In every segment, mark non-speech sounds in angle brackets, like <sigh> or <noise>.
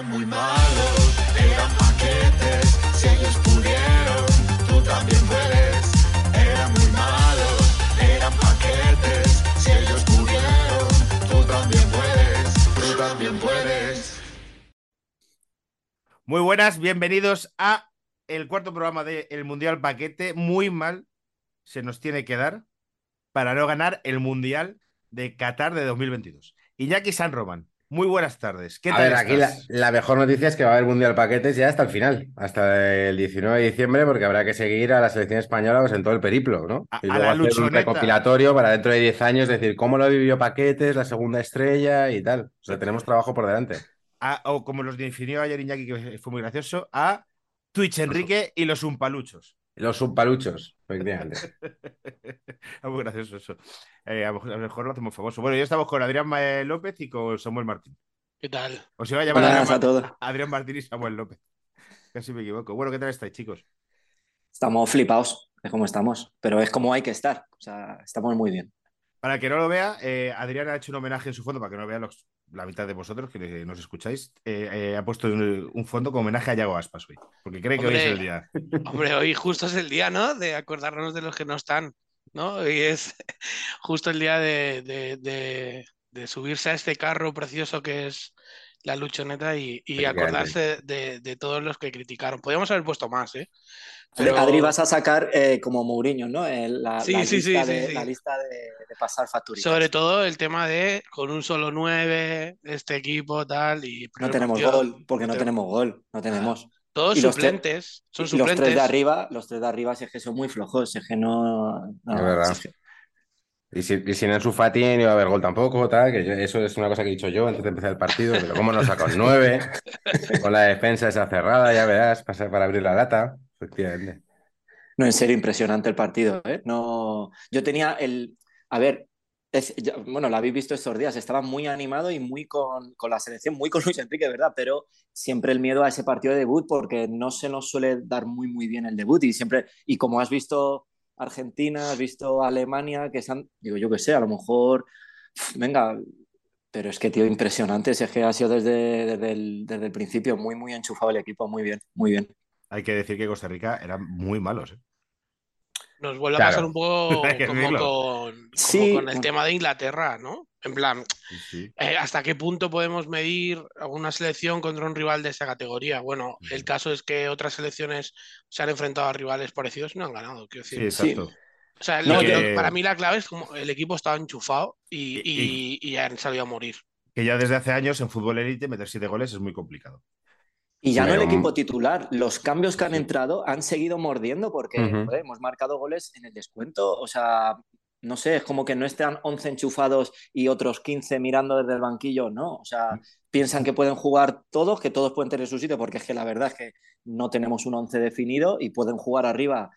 Eran muy malos, eran paquetes. Si ellos pudieron, tú también puedes. Eran muy malos, eran paquetes. Si ellos pudieron, tú también puedes. Tú también puedes. Muy buenas, bienvenidos a el cuarto programa del Mundial Paquete. Muy mal se nos tiene que dar para no ganar el Mundial de Qatar de 2022. Iñaki San Román, muy buenas tardes. ¿Qué A ver, aquí la, mejor noticia es que va a haber Mundial Paquetes ya hasta el final, hasta el 19 de diciembre, porque habrá que seguir a la selección española pues, en todo el periplo, ¿no? A- y a luego la hacer un recopilatorio para dentro de 10 años decir cómo lo vivió Paquetes, la segunda estrella y tal. O sea, tenemos trabajo por delante. A- o como los definió ayer Iñaki, que fue muy gracioso, a Twitch Enrique y los Umpaluchos. Los subpaluchos, efectivamente. <laughs> Es muy gracioso eso. Eh, a, lo mejor, lo hacemos famoso. Bueno, ya estamos con Adrián Ma- López y con Samuel Martín. ¿Qué tal? Os iba a llamar Adrián, a todos. Adrián Martín y Samuel López. <laughs> Casi me equivoco. Bueno, ¿qué tal estáis, chicos? Estamos flipados de cómo estamos, pero es como hay que estar. O sea, estamos muy bien. Para el que no lo vea, eh, Adrián ha hecho un homenaje en su fondo, para que no lo vean los- la mitad de vosotros que nos escucháis. eh, eh, ha puesto un, un fondo con homenaje a Yago Aspas hoy, porque cree que hoy es el día. Hombre, hoy justo es el día, ¿no? De acordarnos de los que no están, ¿no? Hoy es <laughs> justo el día de, de- de- de subirse a este carro precioso que es la luchoneta y, y acordarse de, de todos los que criticaron. Podríamos haber puesto más, ¿eh? Adri- Pero- Adri, vas a sacar eh, como Mourinho, ¿no? El- la, Sí, la sí, sí, lista, sí, de, sí. la lista de, de pasar facturitas. Sobre todo el tema de con un solo nueve, este equipo, tal, y No tenemos partido, gol, porque no te- tenemos gol, no tenemos. Todos Y los suplentes, son Y los tres suplentes. de arriba, los tres de arriba, si es que son muy flojos, si es que no. no, Es verdad. si es que- Y, si, y sin Ansu Fati no iba a haber gol tampoco, tal, que yo- eso es una cosa que he dicho yo antes de empezar el partido, pero cómo nos un 9, <laughs> con la defensa esa cerrada, ya verás, para, para abrir la lata, efectivamente. No, en serio, impresionante el partido, ¿eh? No, yo tenía el, a ver, es- ya- bueno, lo habéis visto estos días, estaba muy animado y muy con, con la selección, muy con Luis Enrique, ¿verdad? Pero siempre el miedo a ese partido de debut porque no se nos suele dar muy, muy bien el debut y siempre, y como has visto Argentina, has visto Alemania, que se han, digo, yo qué sé, a lo mejor, venga, pero es que, tío, impresionante, si es que ha sido desde, desde el, desde el principio muy, muy enchufado el equipo, muy bien, muy bien. Hay que decir que Costa Rica eran muy malos. ¿eh? Nos vuelve a pasar un poco <laughs> que como con, como Sí. con el tema de Inglaterra, ¿no? En plan, Sí, eh, ¿hasta qué punto podemos medir a una selección contra un rival de esa categoría? Bueno, el caso es que otras selecciones se han enfrentado a rivales parecidos y no han ganado, quiero Sí, exacto. O sea, No, lo- que- lo- para mí la clave es como el equipo estaba enchufado y, Y- y- y han salido a morir. Que ya desde hace años en fútbol élite meter siete goles es muy complicado. Y ya no el equipo titular, los cambios que han entrado han seguido mordiendo porque joder, hemos marcado goles en el descuento. O sea, no sé, es como que no están 11 enchufados y otros 15 mirando desde el banquillo, no. O sea, piensan que pueden jugar todos, que todos pueden tener su sitio, porque es que la verdad es que no tenemos un 11 definido y pueden jugar arriba,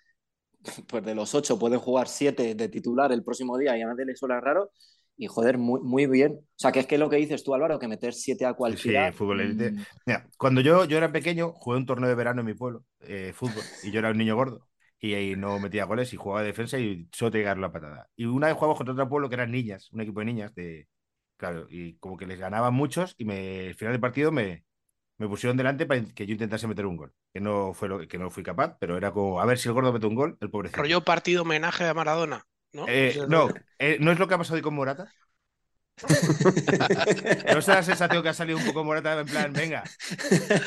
<laughs> pues de los 8 pueden jugar 7 de titular el próximo día y a nadie le suena raro. Y joder, muy, muy bien. O sea, que es que lo que dices tú, Álvaro, que meter 7 a cualquiera. fútbol élite. mm, Mira, cuando yo, yo era pequeño, jugué un torneo de verano en mi pueblo, eh, fútbol, y yo era un niño gordo. Y ahí no metía goles y jugaba de defensa y solo te llegar la patada. Y una vez jugamos contra otro pueblo que eran niñas, un equipo de niñas, de claro, y como que les ganaban muchos, y me, al final del partido me, me pusieron delante para que yo intentase meter un gol. Que no fue lo que no fui capaz, pero era como a ver si el gordo mete un gol, el pobrecito. Rollo partido homenaje a Maradona, ¿no? Eh, no, eh, no es lo que ha pasado hoy con Morata. <laughs> ¿No es la sensación que ha salido un poco Morata en plan, venga?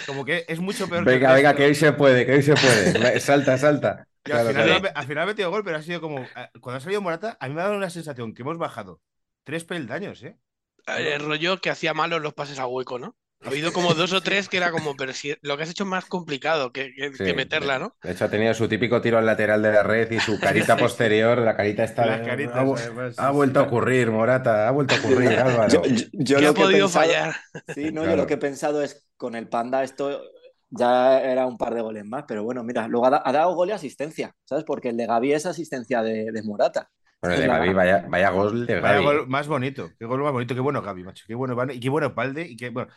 Como que es mucho peor Venga, que venga, que hoy se puede, que hoy se puede. Salta, salta. Y al final, claro. ha- al final ha metido gol, pero ha sido como. Cuando ha salido Morata, a mí me ha dado una sensación que hemos bajado tres peldaños, ¿eh? El rollo que hacía malos los pases a hueco, ¿no? Ha habido como <laughs> dos o tres que era como, pero si lo que has hecho es más complicado que, que- Sí, que meterla, ¿no? De hecho, ha tenido su típico tiro al lateral de la red y su <laughs> carita posterior, la carita está. Las caritas, ha, además, ha sí, vuelto a ocurrir, Morata, ha vuelto a ocurrir, <laughs> Álvaro. Yo, yo- yo ¿Qué lo ha que he podido pensado- fallar? Sí, no, yo lo que he pensado es con el Panda esto ya era un par de goles más, pero bueno, mira, luego ha, da- ha dado gol y asistencia, ¿sabes? Porque el de Gaby es asistencia de, de Morata. Bueno, el de Gaby, vaya, vaya gol de Vaya Gaby. gol más bonito, qué gol más bonito, qué bueno Gaby, macho, qué bueno y qué bueno Palde, y qué bueno.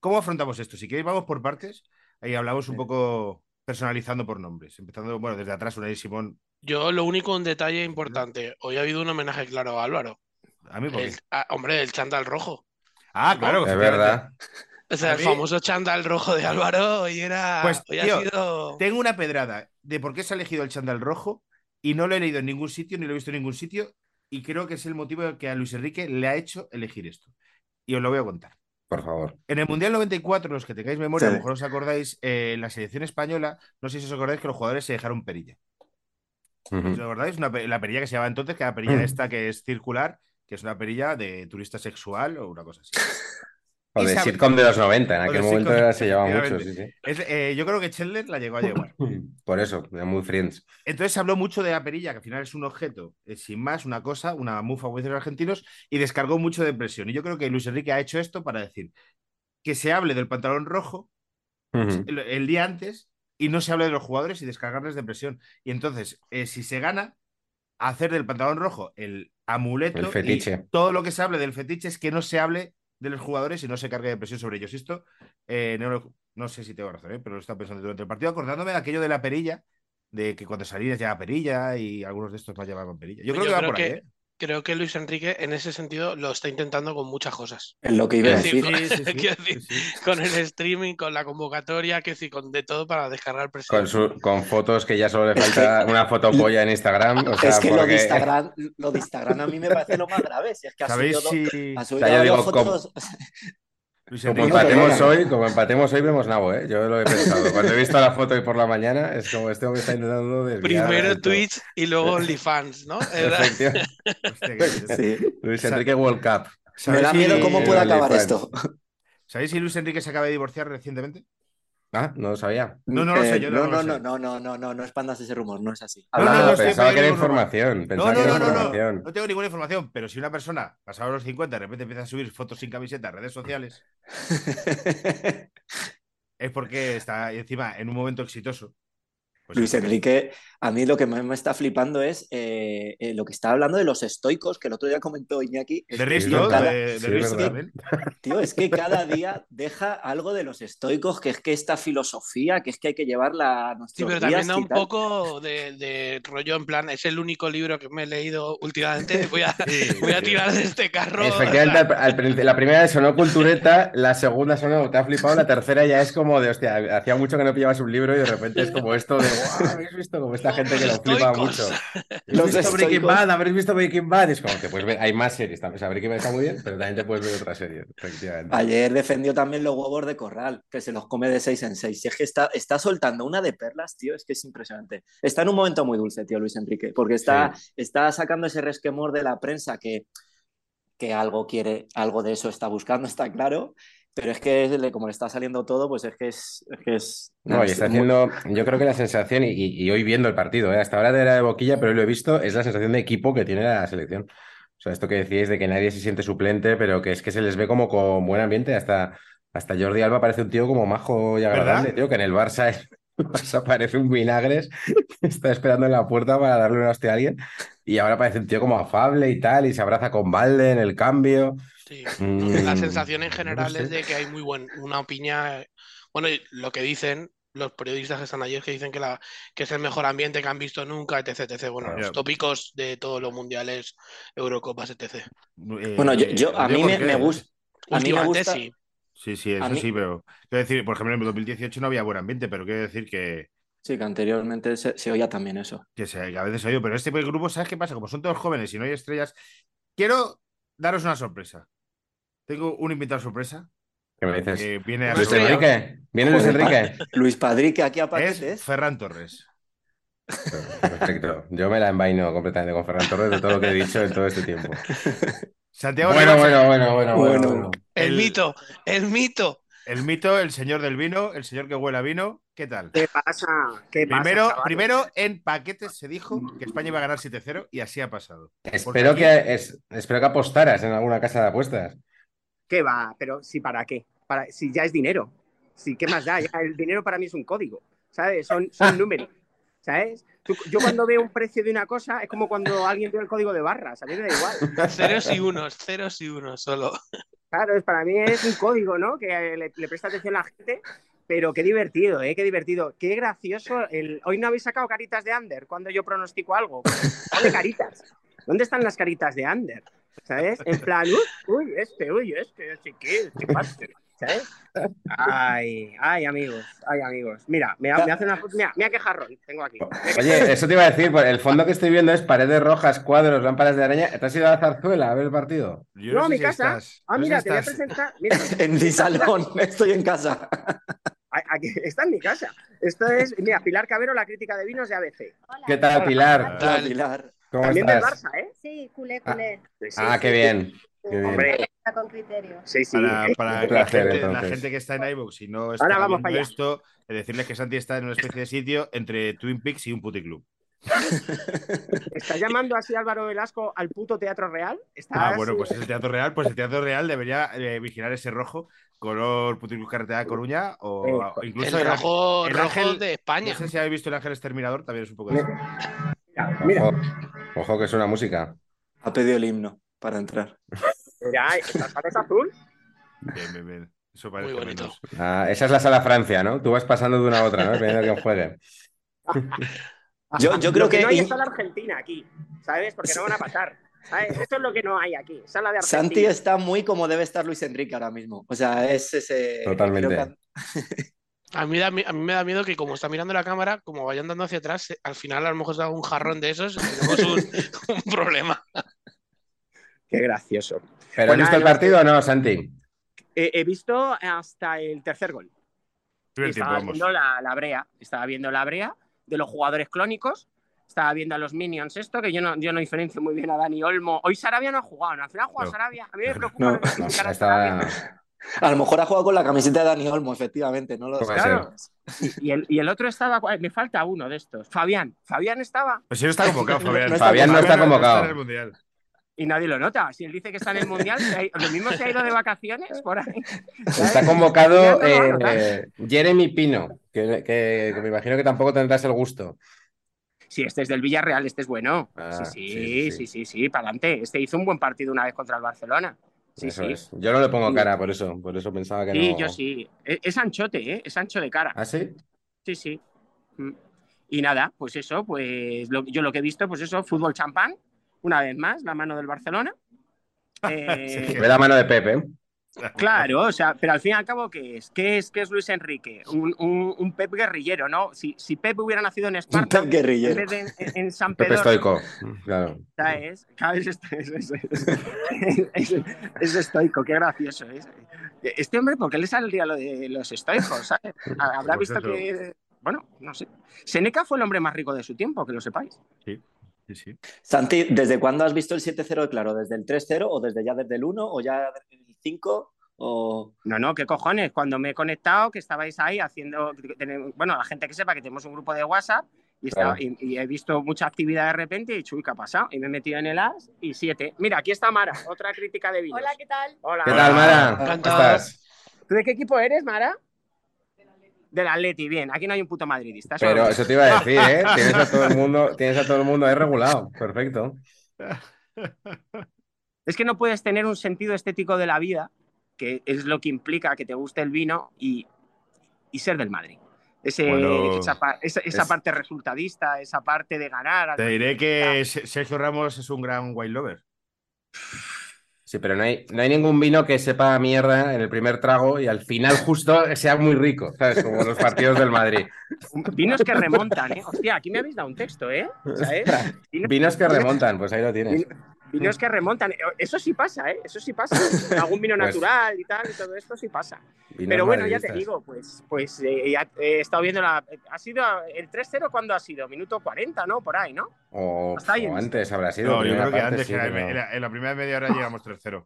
¿Cómo afrontamos esto? Si queréis, vamos por partes, ahí hablamos un Sí. poco personalizando por nombres, empezando, bueno, desde atrás, Unai Simón, Yo lo único, un detalle importante. Hoy ha habido un homenaje claro a Álvaro. a mí, porque... El- ah, hombre, el chándal rojo. Ah, claro, Es verdad. O sea, el famoso chándal rojo de Álvaro hoy era. Pues, hoy tío, ha sido. Tengo una pedrada de por qué se ha elegido el chándal rojo y no lo he leído en ningún sitio ni lo he visto en ningún sitio y creo que es el motivo que a Luis Enrique le ha hecho elegir esto. Y os lo voy a contar. Por favor. En el Mundial 94, los que tengáis memoria, a lo mejor os acordáis, eh, en la selección española, no sé si os acordáis que los jugadores se dejaron perilla. ¿Os acordáis? Una la perilla que se llama entonces, que era la perilla esta que es circular, que es una perilla de turista sexual o una cosa así. <laughs> O de sitcom de los 90, en aquel momento era- se llevaba mucho, efectivamente. sí, sí. Es, eh, yo creo que Chandler la llegó a llevar. <laughs> Por eso, era muy friends. Entonces se habló mucho de la perilla, que al final es un objeto, eh, sin más, una cosa, una mufa, como dicen los argentinos, y descargó mucho de presión. Y yo creo que Luis Enrique ha hecho esto para decir que se hable del pantalón rojo el, el día antes y no se hable de los jugadores y descargarles de presión. Y entonces, eh, si se gana, hacer del pantalón rojo el amuleto El y todo lo que se hable del fetiche es que no se hable de los jugadores y no se cargue de presión sobre ellos. Esto, eh, no, lo- no sé si tengo razón, ¿eh? pero lo estaba pensando durante el partido, acordándome de aquello de la perilla, de que cuando salías ya perilla y algunos de estos más llamaban perilla. Yo creo Yo que va creo por ahí, que- ¿eh? Creo que Luis Enrique en ese sentido lo está intentando con muchas cosas. Es lo que iba a decir, decir. Sí, sí, <laughs> sí, Quiero decir, sí, sí. Con el streaming, con la convocatoria, que sí, con de todo para descargar presión. Con, su- con fotos que ya solo le falta una foto polla en Instagram. O sea, es que lo, de Instagram, <laughs> lo de Instagram a mí me parece lo más grave. Si es que ha ¿Sabéis subido, si ha O subido sea, yo varias digo, como- fotos. <laughs> Luis Como empatemos hoy, como empatemos hoy, vemos nabo, ¿eh? Yo lo he pensado. Cuando he visto la foto hoy por la mañana, es como este hombre está intentando desviar. Primero. Twitch y luego OnlyFans, ¿no? <laughs> Sí. Luis Enrique World Cup. Me ¿Sabéis da miedo cómo puede acabar esto. ¿Sabéis si Luis Enrique se acaba de divorciar recientemente? Ah, no lo sabía. No, no lo sé, yo no no, lo no, sé. no, no, no, no, no, no expandas ese rumor, no es así. No, no, Hablando- pensaba que era información. No, no, no, no, no tengo ninguna información, pero si una persona, pasado los 50, de repente empieza a subir fotos sin camiseta a redes sociales, <laughs> es porque está encima en un momento exitoso. Pues Luis Enrique, a mí lo que más me está flipando es eh, eh, lo que está hablando de los estoicos, que el otro día comentó Iñaki. De Risto, cada- de, de sí, Risto <laughs> tío, es que cada día deja algo de los estoicos, que es que esta filosofía, que es que hay que llevarla a Sí, nuestros pero días también da y un tal. poco de, de rollo en plan, es el único libro que me he leído últimamente, voy a, Sí, <laughs> voy a sí. tirar de este carro. o Efectivamente, sea, al, al principio- la primera sonó cultureta, la segunda sonó te ha flipado, la tercera ya es como de, hostia, hacía mucho que no pillabas un libro y de repente es como esto de, "Guau, ¿habéis visto? Como esta gente que lo flipa estoicos. mucho. <laughs> Los ¿Habéis visto Breaking. Bad? ¿Habéis visto Breaking Bad? Y es como que puedes ver, hay más series también. O sea, Breaking Bad está muy bien, pero también te puedes ver otras series, efectivamente. Ayer defendió también los huevos de corral, que se los come de seis en seis. Si es que está, está soltando una de perlas, tío, es que es impresionante. Está en un momento muy dulce, tío, Luis Enrique, porque está, está sacando ese resquemor de la prensa que, que algo quiere, algo de eso está buscando, está claro. Pero es que como le está saliendo todo, pues es que es. es, que es No, y es está muy- haciendo, yo creo que la sensación, y, y- hoy viendo el partido, ¿eh? hasta ahora era de boquilla, pero hoy lo he visto, es la sensación de equipo que tiene la selección. O sea, esto que decíais de que nadie se siente suplente, pero que es que se les ve como con buen ambiente. Hasta, hasta Jordi Alba parece un tío como majo y agradable, ¿Verdad? tío, que en el Barça, <laughs> Barça parece un vinagres, <laughs> está esperando en la puerta para darle una hostia a alguien, y ahora parece un tío como afable y tal, y se abraza con Valde en el cambio. Sí. Mm, La sensación en no general sé. es de que hay muy buen, una opinión. Bueno, y lo que dicen los periodistas que están allí es que dicen que, la, que es el mejor ambiente que han visto nunca, etc. etc. Bueno, Claro. los tópicos de todos los mundiales, Eurocopas, etc. Eh, Bueno, yo, yo- a mí me, me gusta. A mí me gusta. sí. Sí, sí, eso mí- sí, pero quiero decir, por ejemplo, en 2018 no había buen ambiente, pero quiero decir que, Sí, que anteriormente se, se oía también eso. que, se- que a veces oído, pero este grupo, ¿sabes qué pasa? Como son todos jóvenes y no hay estrellas, quiero daros una sorpresa. Tengo un invitado sorpresa ¿Qué me dices? que viene a Luis. Enrique, ¿viene Luis Enrique? Luis Padrique aquí a es paquetes. Ferran Torres. Perfecto. Yo me la envaino completamente con Ferran Torres de todo lo que he dicho en todo este tiempo. Santiago Bueno, bueno, bueno, bueno, bueno. El, mito, el mito. el mito, el señor del vino, el señor que huele a vino. ¿Qué tal? ¿Qué pasa? ¿Qué pasa, Primero, chavales? primero en paquetes se dijo que España iba a ganar 7-0 y así ha pasado. Espero aquí- que, es, espero que apostaras en alguna casa de apuestas. ¿Qué va? Pero sí, ¿para qué? Para, si ya es dinero. Sí, ¿qué más da? Ya, el dinero para mí es un código, ¿sabes? Son, son <laughs> números, ¿sabes? Tú- yo cuando veo un precio de una cosa es como cuando alguien ve el código de barras, a mí me da igual. Ceros y unos, ceros y unos solo. Claro, es, para mí es un código, ¿no? Que le, le presta atención a la gente, pero qué divertido, ¿eh? Qué divertido. Qué gracioso. El... Hoy no habéis sacado caritas de Under cuando yo pronostico algo. Dale caritas. ¿Dónde están las caritas de Under? ¿Sabes? En plan, uy, este, uy, este, no sé qué, qué pasa, ¿sabes? Ay, ay, amigos, ay, amigos. Mira, me, me hace una foto, mira, mira qué jarrón tengo aquí. Oye, eso te iba a decir, pues, el fondo que estoy viendo es paredes rojas, cuadros, lámparas de araña. ¿Te has ido a la zarzuela a ver el partido? Yo No, sé mi si casa. estás- Ah, mira, si te voy a presentar. Mira, <laughs> En mi salón, estoy en casa. aquí- está en mi casa. Esto es, mira, Pilar Cabero, la crítica de vinos de ABC. Hola. ¿Qué tal, Pilar? Tal. Pilar. ¿Cómo También del estás? Barça, ¿eh? Sí, culé, culé. Sí, sí, Ah, sí, qué sí. bien. Qué bien. Hombre, Está con criterio. sí, sí. Para, placer, la, gente, la entonces. gente que está en iVoox y no está Ahora vamos viendo esto, eh, decirles que Santi está en una especie de sitio entre Twin Peaks y un puticlub. <laughs> ¿Está llamando así Álvaro Velasco al puto Teatro Real? ¿Está Ah, bueno, así? pues es el Teatro Real. Pues el Teatro Real debería eh, vigilar ese rojo, color puticlub carretera de Coruña o, Eh, o incluso El el- rojo, el rojo ángel- de España. No sé si habéis visto el Ángel Exterminador, también es un poco de eso. Mira, Ojo, ojo que es una música. Ha pedido el himno para entrar. mira, ¿esta sala es azul? Bien, bien, bien. Eso parece Muy bonito. menos. Ah, esa es la sala Francia, ¿no? Tú vas pasando de una a otra, ¿no? Dependiendo de quién juegue. <laughs> Yo, yo creo Lo que, que, no hay sala argentina aquí, ¿sabes? Porque no van a pasar. ¿sabes? Esto es lo que no hay aquí, sala de Argentina. Santi está muy como debe estar Luis Enrique ahora mismo. O sea, es ese. Totalmente. <laughs> A mí, da a mí me da miedo que como está mirando la cámara, como vayan dando hacia atrás, eh, al final a lo mejor se haga un jarrón de esos y tenemos un, <laughs> un problema. Qué gracioso. ¿Pero has visto el partido o no, Santi? He, he visto hasta el tercer gol. El Estaba viendo la, la brea, estaba viendo la brea de los jugadores clónicos, estaba viendo a los Minions esto, que yo no, yo no diferencio muy bien a Dani Olmo. Hoy Sarabia no ha jugado, ¿no? al final ha jugado No. Sarabia. A mí me <laughs> preocupa No, Estaba... Sarabia. <laughs> A lo mejor ha jugado con la camiseta de Dani Olmo, efectivamente. No lo Claro. Y el, y el otro estaba, me falta uno de estos, Fabián. Fabián estaba Pues si no está convocado, <laughs> Fabián. No está Fabián no está convocado. en el Mundial. y nadie lo nota. Si él dice que está en el Mundial, lo mismo se ha ido de vacaciones por ahí. Está convocado eh, Jeremy Pino, que, que- que me imagino que tampoco tendrás el gusto. Sí, este es del Villarreal, este es bueno. Ah, sí, sí, sí, sí, sí, sí. sí, sí, para adelante. Este hizo un buen partido una vez contra el Barcelona. Sí, Eso sí. es. Yo no le pongo Sí. cara por eso, por eso pensaba que Sí, no. yo sí. Es, es anchote, ¿eh? Es ancho de cara. ¿Ah, sí? Sí, sí. Mm. Y nada, pues eso, pues lo- yo lo que he visto, pues eso, fútbol champán, una vez más, la mano del Barcelona. <laughs> Eh, Ve la mano de Pepe. Claro, o sea, pero al fin y al cabo, ¿qué es? ¿Qué es, qué es Luis Enrique? Un, un- un Pep guerrillero, ¿no? Si, si Pep hubiera nacido en Un Esparta, Pep en guerrillero. en, en San <laughs> Pedro, estoico. Claro. ¿sabes? Es, es- es- es- es- es estoico, qué gracioso es. Este hombre, ¿por qué le saldría lo de los estoicos? ¿sabes? Habrá Pues visto eso. que. Bueno, no sé. Seneca fue el hombre más rico de su tiempo, que lo sepáis. Sí, sí. Santi, ¿desde cuándo has visto el 7-0 de claro? ¿Desde el 3-0 o desde ya desde el 1 o ya desde el 5? O... No, no, qué cojones. Cuando me he conectado, que estabais ahí haciendo. Bueno, la gente que sepa que tenemos un grupo de WhatsApp y, estaba- Claro. y- y he visto mucha actividad de repente y he dicho, uy, ¿qué ha pasado? Y me he metido en el AS y siete. Mira, aquí está Mara, otra crítica de vinos. Hola, ¿qué tal? Hola. ¿Qué tal, Mara? ¿Cómo estás? ¿Tú de qué equipo eres, Mara? Del Atleti, bien. Aquí no hay un puto madridista. Pero eso te iba a <laughs> decir, ¿eh? Tienes a todo el mundo, tienes a todo el mundo ahí regulado. Perfecto. <laughs> Es que no puedes tener un sentido estético de la vida, que es lo que implica que te guste el vino y, y ser del Madrid. Ese, Bueno, esa, pa- esa- esa es- parte resultadista, esa parte de ganar. Te diré que Se- Sergio Ramos es un gran wine lover. Sí, pero no hay, no hay ningún vino que sepa a mierda en el primer trago y al final justo sea muy rico, ¿sabes? Como los partidos del Madrid. Vinos que remontan, ¿eh? Hostia, aquí me habéis dado un texto, ¿eh? <laughs> ¿Sabes? Vinos, Vinos que remontan, pues ahí lo tienes. Vinos que remontan. Eso sí pasa, ¿eh? Eso sí pasa. <laughs> Algún vino Pues- natural y tal, y todo esto sí pasa. Pero bueno, ya te digo, pues, pues eh, ya he estado viendo la. Ha sido el 3-0, ¿cuándo ha sido? Minuto 40, ¿no? Por ahí, ¿no? O, Hasta ahí he o visto. antes habrá sido. No, yo creo que antes, sí, que era- pero- en, la, en la primera media hora llegamos 3-0.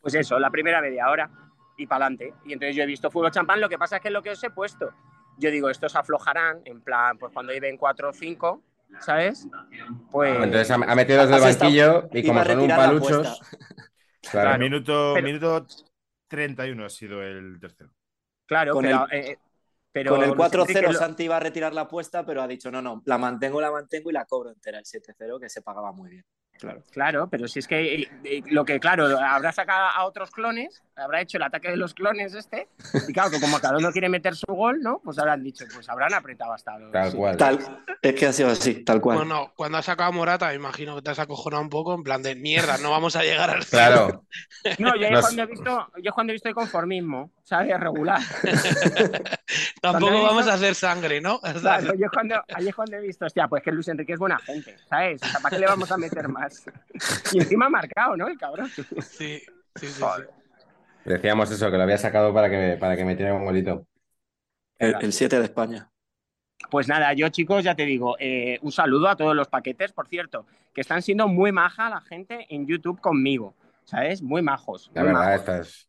Pues eso, la primera media hora y para adelante. Y entonces yo he visto fútbol champán, lo que pasa es que es lo que os he puesto. Yo digo, estos aflojarán, en plan, pues cuando lleven 4 o 5, ¿sabes? Pues. Entonces ha, metido Has estado- banquillo y como son un paluchos. <laughs> Claro. Claro. Minuto, Pero- minuto 31 ha sido el tercero. Claro, Con pero. eh, pero Con el Luis 4-0 Enrique lo- Santi iba a retirar la apuesta, pero ha dicho, no, no, la mantengo, la mantengo y la cobro entera, el 7-0, que se pagaba muy bien. Claro. Claro, pero si es que eh, eh, lo que, claro, habrá sacado a otros clones habrá hecho el ataque de los clones este. <laughs> Y claro, que como cada uno quiere meter su gol, ¿no? Pues habrán dicho, pues habrán apretado hasta los... Tal cual. Tal, es que ha sido así, tal cual. Bueno, cuando has sacado a Morata, me imagino que te has acojonado un poco, en plan de mierda, no vamos a llegar al Claro, <laughs> No, yo es <laughs> Nos- cuando he visto, yo es cuando he visto el conformismo, ¿sabes? Regular. Tampoco vamos a hacer sangre, ¿no? Claro, yo es cuando, es cuando he visto, hostia, pues que Luis Enrique es buena gente, ¿sabes? O sea, ¿para qué le vamos a meter más? Y encima ha marcado, ¿no? El cabrón. Sí, sí, sí, sí. Decíamos eso, que lo había sacado para que, para que metiera un golito. El, el 7 de España. Pues nada, yo chicos, ya te digo, eh, un saludo a todos los paquetes, por cierto, que están siendo muy maja la gente en YouTube conmigo, ¿sabes? Muy majos. La muy verdad, majos. estás.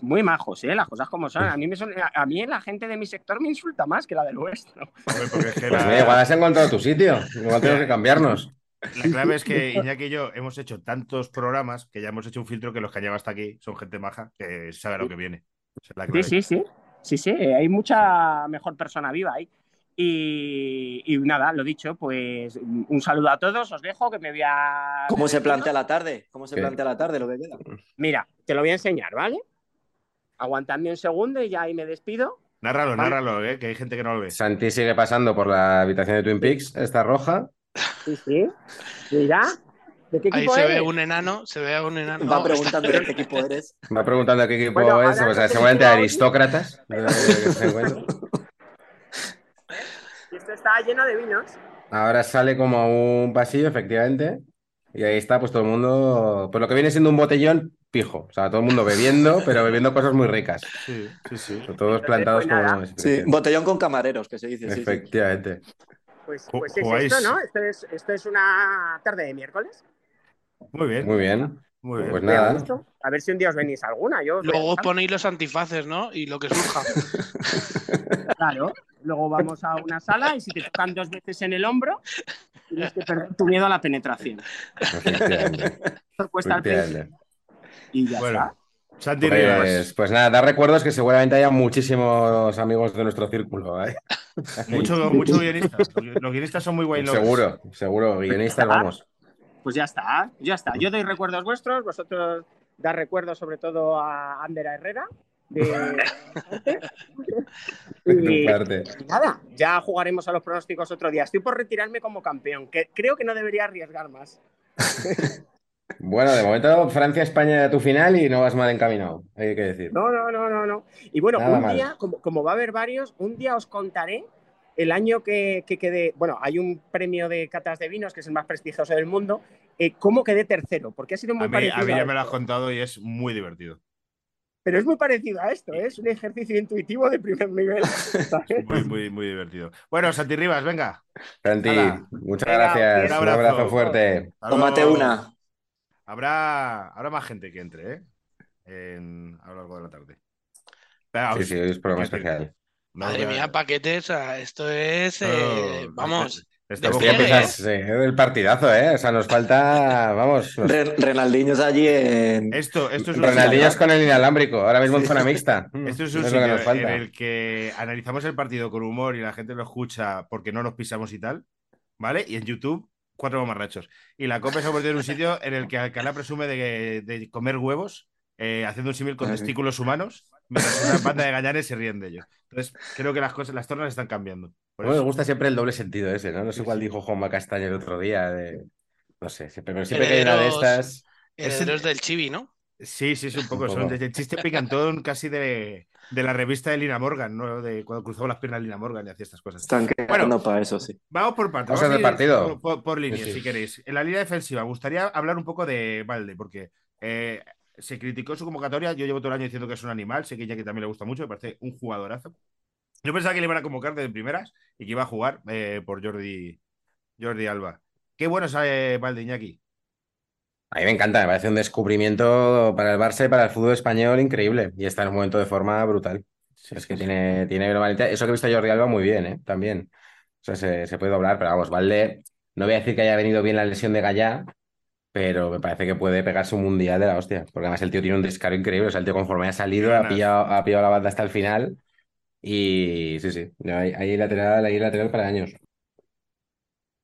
Muy majos, ¿eh? Las cosas como son. A mí, me son- a mí la gente de mi sector me insulta más que la del vuestro. Joder, porque es que Pues la- mira, igual has encontrado tu sitio. Igual tenemos que cambiarnos. La clave es que <laughs> Iñaki y yo hemos hecho tantos programas que ya hemos hecho un filtro que los que han llegado hasta aquí son gente maja que sabe a lo que viene. Esa es la Sí, sí, sí. Sí, sí, hay mucha mejor persona viva ahí. Y, y nada, lo dicho, pues un saludo a todos, os dejo que me voy a... ¿Cómo se plantea la tarde? ¿Cómo se ¿Qué? plantea la tarde lo que queda? Mira, te lo voy a enseñar, ¿vale? Aguantadme un segundo y ya ahí me despido. Nárralo, Vale. nárralo, ¿eh? que hay gente que no lo ve. Santi sigue pasando por la habitación de Twin Peaks, está roja. Sí, sí. Mira, ¿de qué Ahí se ve un enano, se ve a un enano. Va preguntando de qué equipo eres. Va preguntando qué equipo Bueno, es, o sea, seguramente aristócratas. de Esto está lleno de vinos. Ahora sale como a un pasillo, efectivamente. Y ahí está, pues todo el mundo. Pues lo que viene siendo un botellón pijo. O sea, todo el mundo bebiendo, pero bebiendo cosas muy ricas. Sí, sí, sí. Todos plantados pues nada. como. Sí, botellón con camareros, que se dice. sí, sí. Pues, pues es jugáis. esto, ¿no? Esto es, esto es una tarde de miércoles. Muy bien. Muy bien. Muy bien. Pues nada. gusto. A ver si un día os venís alguna. Yo Luego ponéis los antifaces, ¿no? Y lo que surja. <laughs> Claro. Luego vamos a una sala y si te tocan dos veces en el hombro, tienes que perder tu miedo a la penetración. Eso cuesta el precio efectivamente. y ya Bueno, está. Santi Rivas. Pues, pues nada, dar recuerdos que seguramente haya muchísimos amigos de nuestro círculo. ¿eh? <laughs> Mucho, mucho guionista. Los guionistas son muy guay. Seguro, seguro. Guionistas, vamos. Pues ya está, ya está. Yo doy recuerdos vuestros, vosotros dar recuerdos sobre todo a Ander Herrera. De... <laughs> Y, nada, ya jugaremos a los pronósticos otro día. Estoy por retirarme como campeón, que creo que no debería arriesgar más. <laughs> Bueno, de momento Francia-España a tu final y no vas mal encaminado, hay que decir. No, no, no, no, no. Y bueno, Nada un mal. día, como, como va a haber varios, un día os contaré el año que, que quedé. Bueno, hay un premio de catas de vinos que es el más prestigioso del mundo. eh, ¿Cómo quedé tercero? Porque ha sido muy A mí, parecido. a mí a ya me lo has contado y es muy divertido. Pero es muy parecido a esto, ¿eh? es un ejercicio intuitivo de primer nivel. ¿sabes? <laughs> Muy, muy, muy divertido. Bueno, Santi Rivas, venga. Santi, muchas Venga, gracias. un Un abrazo. abrazo fuerte. Tómate una. Habrá, habrá más gente que entre, ¿eh? En- a lo largo de la tarde. Pero, Sí, sí, hoy es programa especial. no Madre mía, paquetes, esto es. eh, no, vamos. Estamos Esto ya Despliegue, empiezas, sí, el partidazo, ¿eh? O sea, nos falta, vamos, <laughs> nos- Ren- Renaldinhos allí en. Esto, esto es un Ronaldinho con el inalámbrico, ahora mismo en zona mixta. <laughs> Esto es un que sitio nos falta. en el que analizamos el partido con humor y la gente lo escucha porque no nos pisamos y tal, ¿vale? Y en YouTube, cuatro mamarrachos. Y la Copa se ha convertido en un sitio en el que Alcalá presume de, de comer huevos, eh, haciendo un símil con testículos humanos, mientras una banda de gañanes se ríen de ellos. Entonces, creo que las cosas, las tornas están cambiando. Por Bueno, me gusta siempre el doble sentido ese, ¿no? No sé cuál dijo Juanma Castaño el otro día. de- No sé, siempre, pero siempre que hay una de Herederos. estas. Herederos del Chibi, ¿no? Sí, sí, es <laughs> un poco. Son desde el chiste picantón casi de, de la revista de Lina Morgan, ¿no? De cuando cruzaba las piernas Lina Morgan y hacía estas cosas. Están quedando para eso, sí. Vamos por partes. Cosas vamos ir partido. Por, por- líneas, Sí, sí. si queréis. En la línea defensiva, me gustaría hablar un poco de Valde, porque eh, se criticó su convocatoria. Yo llevo todo el año diciendo que es un animal. Sé que ya que también le gusta mucho, me parece un jugadorazo. Yo pensaba que le iban a convocar de primeras y que iba a jugar eh, por Jordi, Jordi Alba. Qué bueno sabe Valde Iñaki. A mí me encanta, me parece un descubrimiento para el Barça y para el fútbol español increíble. Y está en un momento de forma brutal. Es que tiene, tiene globalidad. Eso que he visto a Jordi Alba muy bien, ¿eh? También. O sea, se, se puede doblar, pero vamos, Valde, no voy a decir que haya venido bien la lesión de Gallá, pero me parece que puede pegarse un mundial de la hostia. Porque además el tío tiene un descaro increíble. O sea, el tío conforme ha salido, ha pillado, ha pillado la banda hasta el final. Y sí, sí, hay, hay lateral, hay lateral para años.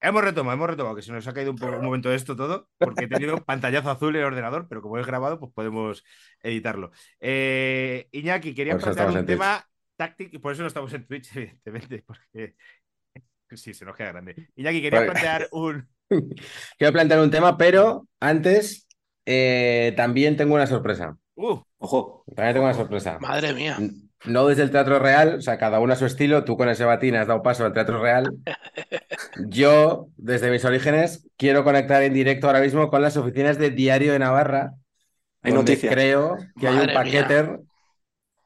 Hemos retomado, hemos retomado, que se nos ha caído un, poco, un momento esto todo, porque he tenido <laughs> pantallazo azul en el ordenador, pero como es grabado, pues podemos editarlo. Eh, Iñaki, quería plantear un tema táctico, y por eso no estamos en Twitch, <laughs> evidentemente, porque <laughs> sí, se nos queda grande. Iñaki, quería Vale. plantear un... Quiero plantear un tema, pero antes eh, también tengo una sorpresa. Uh, Ojo. También tengo una sorpresa. Madre mía. No desde el teatro real, o sea, cada uno a su estilo. Tú con ese batín has dado paso al teatro real. Yo, desde mis orígenes, quiero conectar en directo ahora mismo con las oficinas de Diario de Navarra. Hay noticias. Creo que hay un mía. paqueter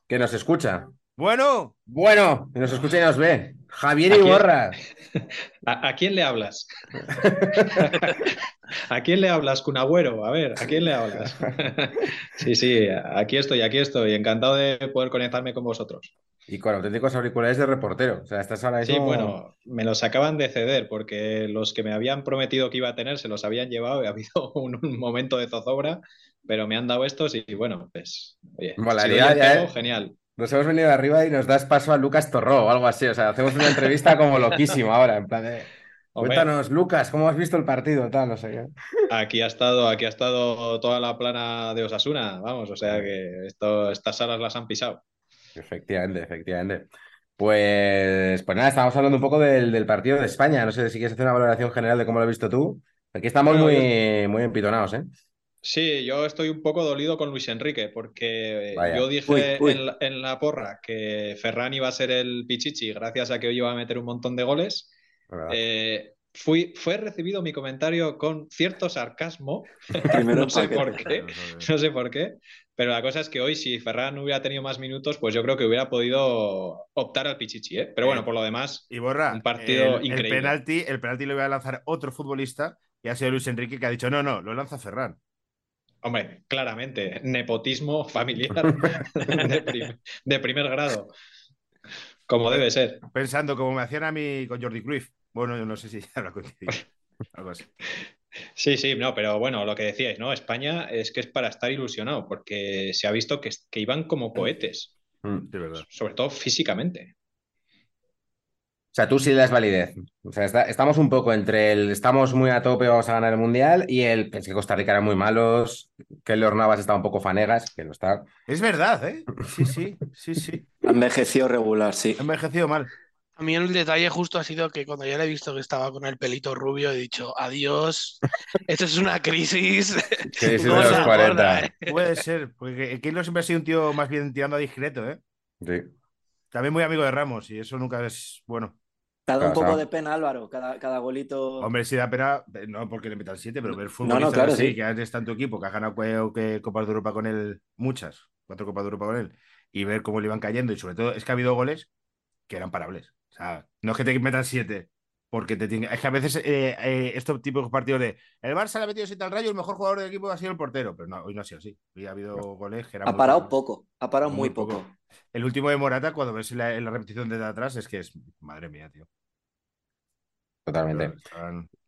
que nos escucha. bueno, Bueno, y nos escucha y nos ve. Javier ¿A quién? Iborra. <laughs> ¿A, a quién le hablas? <laughs> ¿A quién le hablas, Cunagüero? A ver, ¿a quién le hablas? <laughs> Sí, sí, aquí estoy, aquí estoy. Encantado de poder conectarme con vosotros. Y con auténticos auriculares de reportero. O sea, estás ahora Sí, bueno, me los acaban de ceder porque los que me habían prometido que iba a tener se los habían llevado y ha habido <laughs> un, un momento de zozobra, pero me han dado estos y bueno, pues, oye, Molaría ya, pego, ¿eh? genial. Nos hemos venido de arriba y nos das paso a Lucas Torró o algo así. O sea, hacemos una entrevista como loquísimo ahora, en plan de... Hombre, Cuéntanos, Lucas, ¿cómo has visto el partido? Tal, no sé qué. aquí ha estado, aquí ha estado toda la plana de Osasuna, vamos, o sea que esto, estas salas las han pisado. Efectivamente, efectivamente. Pues, pues nada, estábamos hablando un poco del, del partido de España. No sé si quieres hacer una valoración general de cómo lo has visto tú. Aquí estamos Bueno, muy, muy empitonados, ¿eh? Sí, yo estoy un poco dolido con Luis Enrique, porque Vaya. yo dije Uy, uy. En, la, en la porra que Ferran iba a ser el Pichichi gracias a que hoy iba a meter un montón de goles. Eh, fui, fue recibido mi comentario con cierto sarcasmo, Primero <laughs> no sé por qué, no sé por qué, pero la cosa es que hoy si Ferran hubiera tenido más minutos, pues yo creo que hubiera podido optar al Pichichi, ¿eh? Pero bueno, por lo demás, y borra, Un partido el, el increíble. penalti, el penalti lo iba a lanzar otro futbolista, y ha sido Luis Enrique que ha dicho, no, no, lo lanza Ferran. hombre, claramente, nepotismo familiar <laughs> de, prim- de primer grado, como debe ser. Pensando como me hacían a mí con Jordi Cruyff. Bueno, yo no sé si <laughs> habrá coincidido. Algo así. Sí, sí, no, pero bueno, lo que decíais, ¿no? España es que es para estar ilusionado, porque se ha visto que, que iban como cohetes, Mm. De verdad. sobre todo físicamente. O sea, tú sí le das validez. O sea, está- estamos un poco entre el estamos muy a tope, vamos a ganar el mundial, y el es que Costa Rica eran muy malos, que el Navas estaba un poco fanegas, que lo está. Es verdad, ¿eh? Sí, sí, sí, sí. Envejeció regular, sí. Ha envejecido mal. A mí el detalle justo ha sido que cuando ya le he visto que estaba con el pelito rubio, he dicho, adiós, esto es una crisis. <laughs> Crisis de <laughs> los 40. gorda, ¿eh? Puede ser, porque Keylor siempre ha sido un tío más bien tirando a discreto, ¿eh? Sí. También muy amigo de Ramos, y eso nunca es bueno. Te ha dado un poco de pena, Álvaro, cada, cada golito. Hombre, sí da pena, eh, no porque le metan siete, pero ver No, futbolistas no, claro, así, sí. que está en tu equipo, que ha ganado que Copas de Europa con él, muchas, cuatro Copas de Europa con él, y ver cómo le iban cayendo, y sobre todo es que ha habido goles que eran parables. Sea, no es que te metan siete, porque te tiene- es que a veces eh, eh, estos tipos de partidos de el Barça le ha metido siete al rayo, el mejor jugador del equipo ha sido el portero, pero no, hoy no ha sido así. Hoy ha habido goles que eran ha parado poco, ha parado Muy muy, poco. poco. El último de Morata, cuando ves la, repetición desde atrás, es que es, madre mía, tío. Totalmente.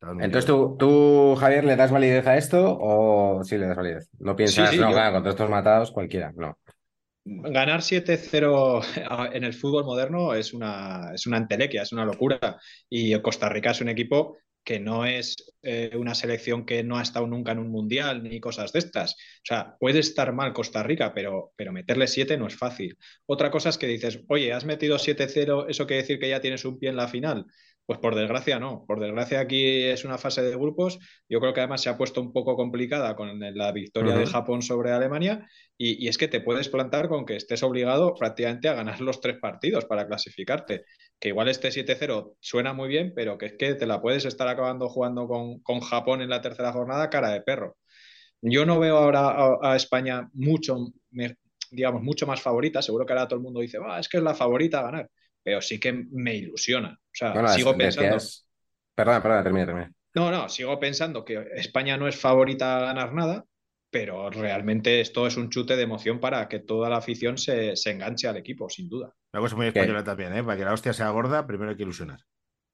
Entonces. ¿tú, tú, Javier, le das validez a esto o sí le das validez? No piensas, Sí, sí, no, yo- claro, contra estos matados, cualquiera. No. Ganar 7-0 <laughs> en el fútbol moderno es una, es una entelequia, es una locura. Y Costa Rica es un equipo que no es eh, una selección que no ha estado nunca en un mundial ni cosas de estas. O sea, puede estar mal Costa Rica, pero, pero meterle 7 no es fácil. Otra cosa es que dices, oye, has metido 7-0, ¿eso quiere decir que ya tienes un pie en la final? Pues por desgracia no. Por desgracia aquí es una fase de grupos. Yo creo que además se ha puesto un poco complicada con la victoria de. Japón sobre Alemania. Y, y es que te puedes plantar con que estés obligado prácticamente a ganar los tres partidos para clasificarte. Que igual este 7-0 suena muy bien, pero que es que te la puedes estar acabando jugando con, con Japón en la tercera jornada cara de perro. Yo no veo ahora a, a España mucho, me- digamos, mucho más favorita. Seguro que ahora todo el mundo dice, "Ah, es que es la favorita a ganar. Pero sí que me ilusiona. O sea, Bueno, sigo es- pensando. Perdona, perdona, termina, termina. No, no, sigo pensando que España no es favorita a ganar nada, pero realmente esto es un chute de emoción para que toda la afición se, se enganche al equipo, sin duda. Una cosa muy española también, ¿eh? Para que la hostia sea gorda, primero hay que ilusionar.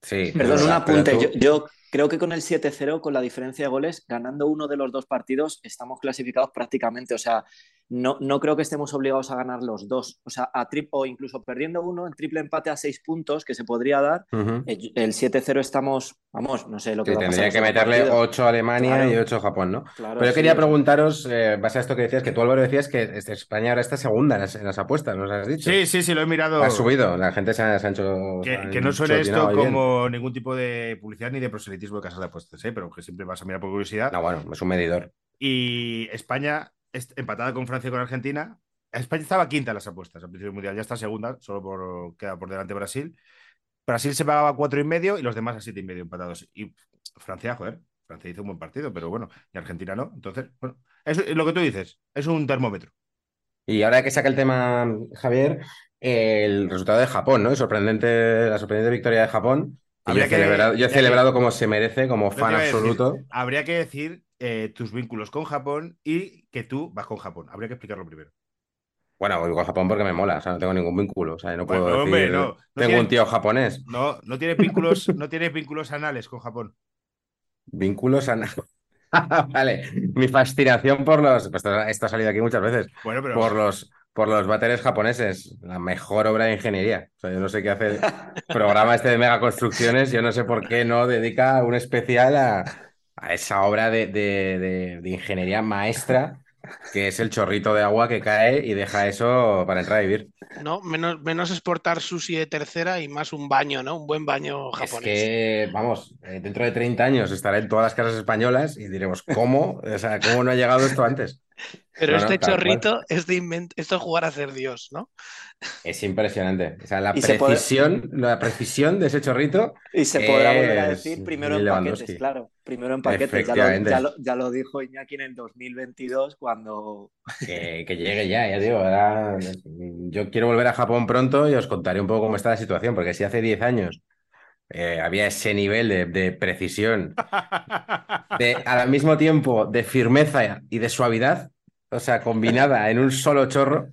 Sí. Perdón, un apunte. yo creo que con el 7-0, con la diferencia de goles, ganando uno de los dos partidos, estamos clasificados prácticamente. O sea, no, no creo que estemos obligados a ganar los dos. O sea, a tri- o incluso perdiendo uno en triple empate a seis puntos que se podría dar. El, el 7-0 estamos, vamos, no sé lo que Sí, va a pasar tendría en que el segundo meterle partido. 8 a Alemania Claro. y 8 a Japón, ¿no? Claro, Pero yo sí, quería preguntaros, eh, base a esto que decías, que tú Álvaro decías que este- España ahora está segunda en las, en las apuestas, ¿nos has dicho? Sí, sí, sí, lo he mirado. Ha subido, la gente se ha, se ha hecho... Que, han que no suene chotinado esto bien. como ningún tipo de publicidad ni de proselitismo de casas de apuestas, ¿eh? pero que siempre vas a mirar por curiosidad. No, bueno, es un medidor. Y España, empatada con Francia y con Argentina. España estaba quinta en las apuestas al principio del mundial, ya está segunda, solo por, queda por delante Brasil. Brasil se pagaba a cuatro y medio y los demás a siete y medio empatados. Y Francia, joder, Francia hizo un buen partido, pero bueno, y Argentina no. Entonces, bueno, es lo que tú dices, es un termómetro. Y ahora que saca el tema Javier, el resultado de Japón, ¿no? El sorprendente, la sorprendente victoria de Japón. yo Habría he que- celebrado, yo he que- celebrado como se merece, como fan decir, absoluto. habría que decir eh, tus vínculos con Japón y que tú vas con Japón. Habría que explicarlo primero. Bueno, voy con Japón porque me mola, o sea, no tengo ningún vínculo, o sea, no puedo decir, no, no tengo un tío japonés. No, no tienes vínculos, no tienes vínculos anales con Japón. Vínculos a... <laughs> Vale, mi fascinación por los... pues esto, esto ha salido aquí muchas veces. Bueno, pero Por los, por los váteres japoneses, la mejor obra de ingeniería. O sea, yo no sé qué hace el programa este de megaconstrucciones, yo no sé por qué no dedica un especial a, a esa obra de, de- de- de ingeniería maestra, que es el chorrito de agua que cae y deja eso para entrar a vivir. ¿no? Menos, menos exportar sushi de tercera y más un baño, ¿no? Un buen baño Es japonés. que, vamos, eh, dentro de 30 años estará en todas las casas españolas y diremos, ¿cómo? O sea, ¿cómo no ha llegado esto antes? Pero No, este chorrito es de invent- esto es jugar a ser Dios, ¿no? Es impresionante. O sea, la precisión, la precisión de ese chorrito Y se podrá volver a decir primero en paquetes, claro. Primero en paquetes. Ya lo, ya, lo, ya lo dijo Iñaki en el 2022 cuando... que, que llegue ya, ya digo. ahora, yo quiero volver a Japón pronto y os contaré un poco cómo está la situación, porque si hace 10 años eh, había ese nivel de, de precisión, de, al mismo tiempo de firmeza y de suavidad, o sea, combinada en un solo chorro,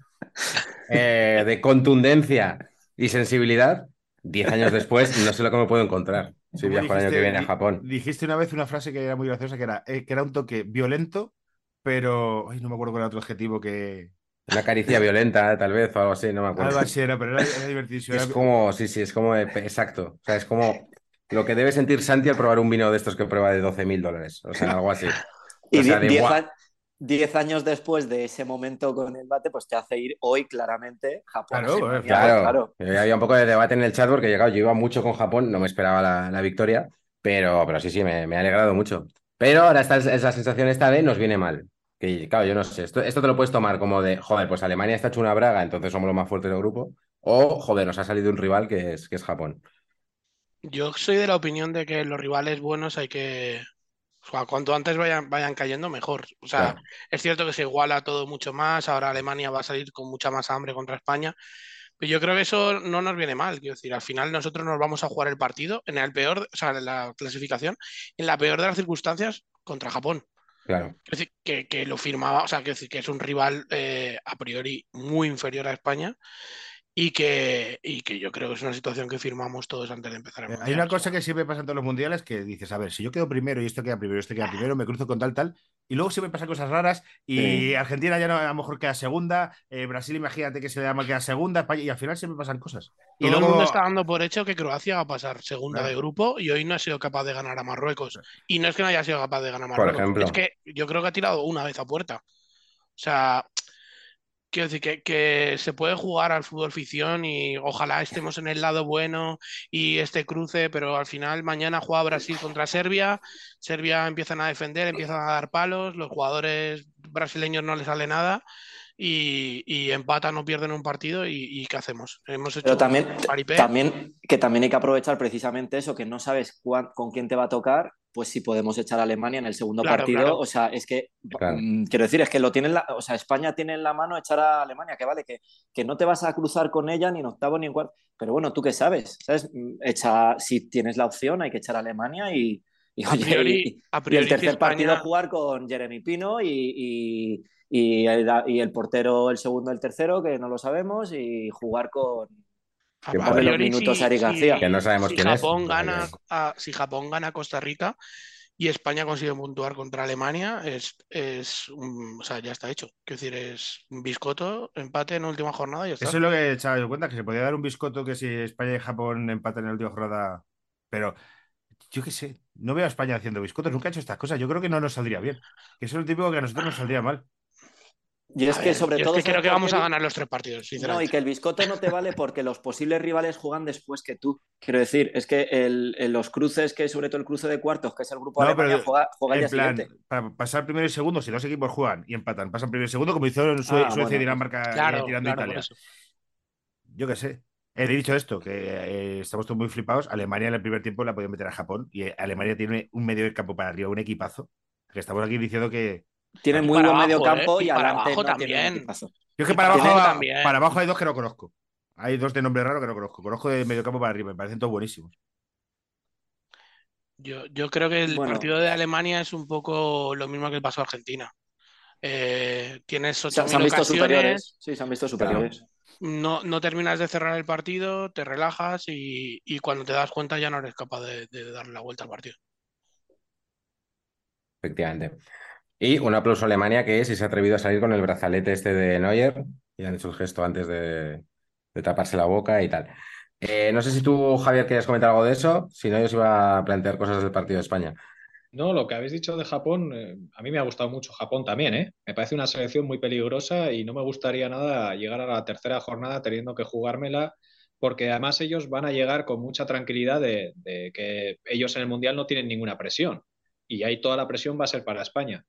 eh, de contundencia y sensibilidad, 10 años después no sé lo que me puedo encontrar si ¿Cómo viajo el año que viene a Japón. Dijiste una vez una frase que era muy graciosa, que era, eh, que era un toque violento, pero ay, no me acuerdo cuál era otro adjetivo que... Una caricia violenta, tal vez, o algo así, no me acuerdo. Algo así era, pero era, era divertidísimo. Es Era- como, sí, sí, es como, exacto. O sea, es como lo que debe sentir Santi al probar un vino de estos que prueba de 12 mil dólares. O sea, algo así. Y sea, diez. Diez años después de ese momento con el bate, pues te hace ir hoy claramente Japón. Claro, Alemania, Claro, claro. Eh, había un poco de debate en el chat porque llegado, yo iba mucho con Japón, no me esperaba la, la victoria, pero, pero sí, sí, me, me ha alegrado mucho. Pero ahora está esa sensación esta de nos viene mal. Que claro, yo no sé, esto, esto te lo puedes tomar como de, joder, pues Alemania está hecho una braga, entonces somos los más fuertes del grupo, o joder, nos ha salido un rival que es, que es Japón. Yo soy de la opinión de que los rivales buenos hay que. O sea, cuanto antes vayan, vayan cayendo, mejor. O sea, Claro. es cierto que se iguala todo mucho más. Ahora Alemania va a salir con mucha más hambre contra España. Pero yo creo que eso no nos viene mal. Quiero decir, al final nosotros nos vamos a jugar el partido en el peor, o sea, en la clasificación, en la peor de las circunstancias contra Japón. Claro. Es decir, que, que lo firmaba, o sea, decir que es un rival eh, a priori muy inferior a España y que, y que yo creo que es una situación que firmamos todos antes de empezar el Eh, Hay mundial. una O sea, cosa que siempre pasa en todos los mundiales que dices, a ver, si yo quedo primero y esto queda primero y esto queda primero, me cruzo con tal, tal, y luego siempre pasan cosas raras y Sí. Argentina ya no, a lo mejor queda segunda, eh, Brasil imagínate que se le llama queda segunda, España, y al final siempre pasan cosas. Y Todo luego, el mundo está dando por hecho que Croacia va a pasar segunda Claro. de grupo y hoy no ha sido capaz de ganar a Marruecos. Y no es que no haya sido capaz de ganar a Marruecos, ejemplo. es que yo creo que ha tirado una vez a puerta. O sea, quiero decir que, que se puede jugar al fútbol ficción y ojalá estemos en el lado bueno y este cruce, pero al final mañana juega Brasil contra Serbia, Serbia empiezan a defender, empiezan a dar palos, los jugadores brasileños no les sale nada. Y, y empatan o pierden un partido y, y ¿qué hacemos? Hemos hecho Pero también, también, que también hay que aprovechar precisamente eso, que no sabes cuán- con quién te va a tocar, pues si podemos echar a Alemania en el segundo Claro, partido. claro. O sea, es que, Claro. mm, quiero decir, es que lo tienen, la, o sea, España tiene en la mano echar a Alemania, que vale, que, que no te vas a cruzar con ella ni en octavo ni en cuarto. Pero bueno, ¿tú qué sabes? ¿Sabes? Mm, Echa, si tienes la opción, hay que echar a Alemania y, y, A oye, priori, y- a y priori el tercer España- partido jugar con Jeremy Pino y, y, y el, y el portero el segundo el tercero, que no lo sabemos, y jugar con, Que a ponle los minutos si- si- García. Que no sabemos si quién es. Japón sea gana, a- si Japón gana a Costa Rica, y España consigue puntuar contra Alemania, es, es un- o sea, ya está hecho. Quiero decir, es un biscoto, empate en última jornada y ya está. Eso es lo que he echado cuenta, que se podía dar un biscoto que si España y Japón empatan en la última jornada. Pero yo qué sé, no veo a España haciendo biscotos, nunca ha hecho estas cosas. Yo creo que no nos saldría bien. Que eso es lo típico que a nosotros nos saldría mal. Y es A que ver, sobre yo es todo... que ¿sabes creo que vamos a ganar los tres partidos, No, y sinceramente. que el biscoto no te vale porque los posibles rivales juegan después que tú. Quiero decir, es que el, en los cruces, que sobre todo el cruce de cuartos, que es el grupo No, Alemania, pero juega, juega el día plan, siguiente. para pasar primero y segundo, si dos equipos juegan y empatan, pasan primero y segundo, como hicieron Sue- Ah, Suecia bueno. y Dinamarca eh, Claro, tirando a claro, Italia. Yo qué sé. He dicho esto, que eh, estamos todos muy flipados. Alemania en el primer tiempo la podía meter a Japón y eh, Alemania tiene un medio del campo para arriba, un equipazo. Que estamos aquí diciendo que. Tiene muy buen medio abajo, campo ¿eh? y, Y para adelante abajo no también. Yo es que para abajo, también. para abajo hay dos que no conozco. Hay dos de nombre raro que no conozco. Conozco de medio campo para arriba, me parecen todos buenísimos. Yo, yo creo que el Bueno. partido de Alemania es un poco lo mismo que el paso a Argentina. Eh, tienes Se, se han 8.000 visto ocasiones, superiores. Sí, se han visto superiores. no, no terminas de cerrar el partido, te relajas y, y cuando te das cuenta ya no eres capaz de, de darle la vuelta al partido. Efectivamente. Y un aplauso a Alemania que si se ha atrevido a salir con el brazalete este de Neuer y han hecho el gesto antes de, taparse la boca y tal. Eh, no sé si tú, Javier, querías comentar algo de eso. Si no, yo os iba a plantear cosas del partido de España. No, lo que habéis dicho de Japón, eh, a mí me ha gustado mucho Japón también, ¿eh? Me parece una selección muy peligrosa y no me gustaría nada llegar a la tercera jornada teniendo que jugármela, porque además ellos van a llegar con mucha tranquilidad de que ellos en el Mundial no tienen ninguna presión y ahí toda la presión va a ser para España.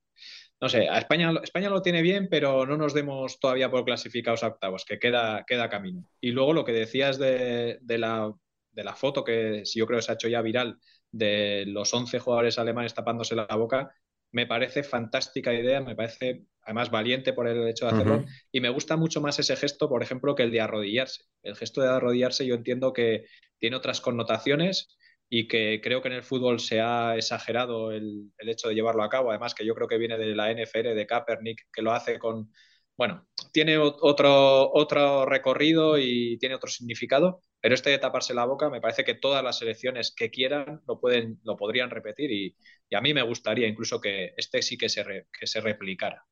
No sé, a España, España lo tiene bien, pero no nos demos todavía por clasificados a octavos, que queda, queda camino. Y luego lo que decías de, de la, de la foto que yo creo que se ha hecho ya viral de los 11 jugadores alemanes tapándose la boca, me parece fantástica idea, me parece además valiente por el hecho de hacerlo y me gusta mucho más ese gesto, por ejemplo, que el de arrodillarse. El gesto de arrodillarse yo entiendo que tiene otras connotaciones y que creo que en el fútbol se ha exagerado el, el hecho de llevarlo a cabo, además que yo creo que viene de la NFL, de Kaepernick, que lo hace con, bueno, tiene otro, otro recorrido y tiene otro significado, pero este de taparse la boca me parece que todas las selecciones que quieran lo, pueden, lo podrían repetir y, a mí me gustaría incluso que este sí que se, que se replicara.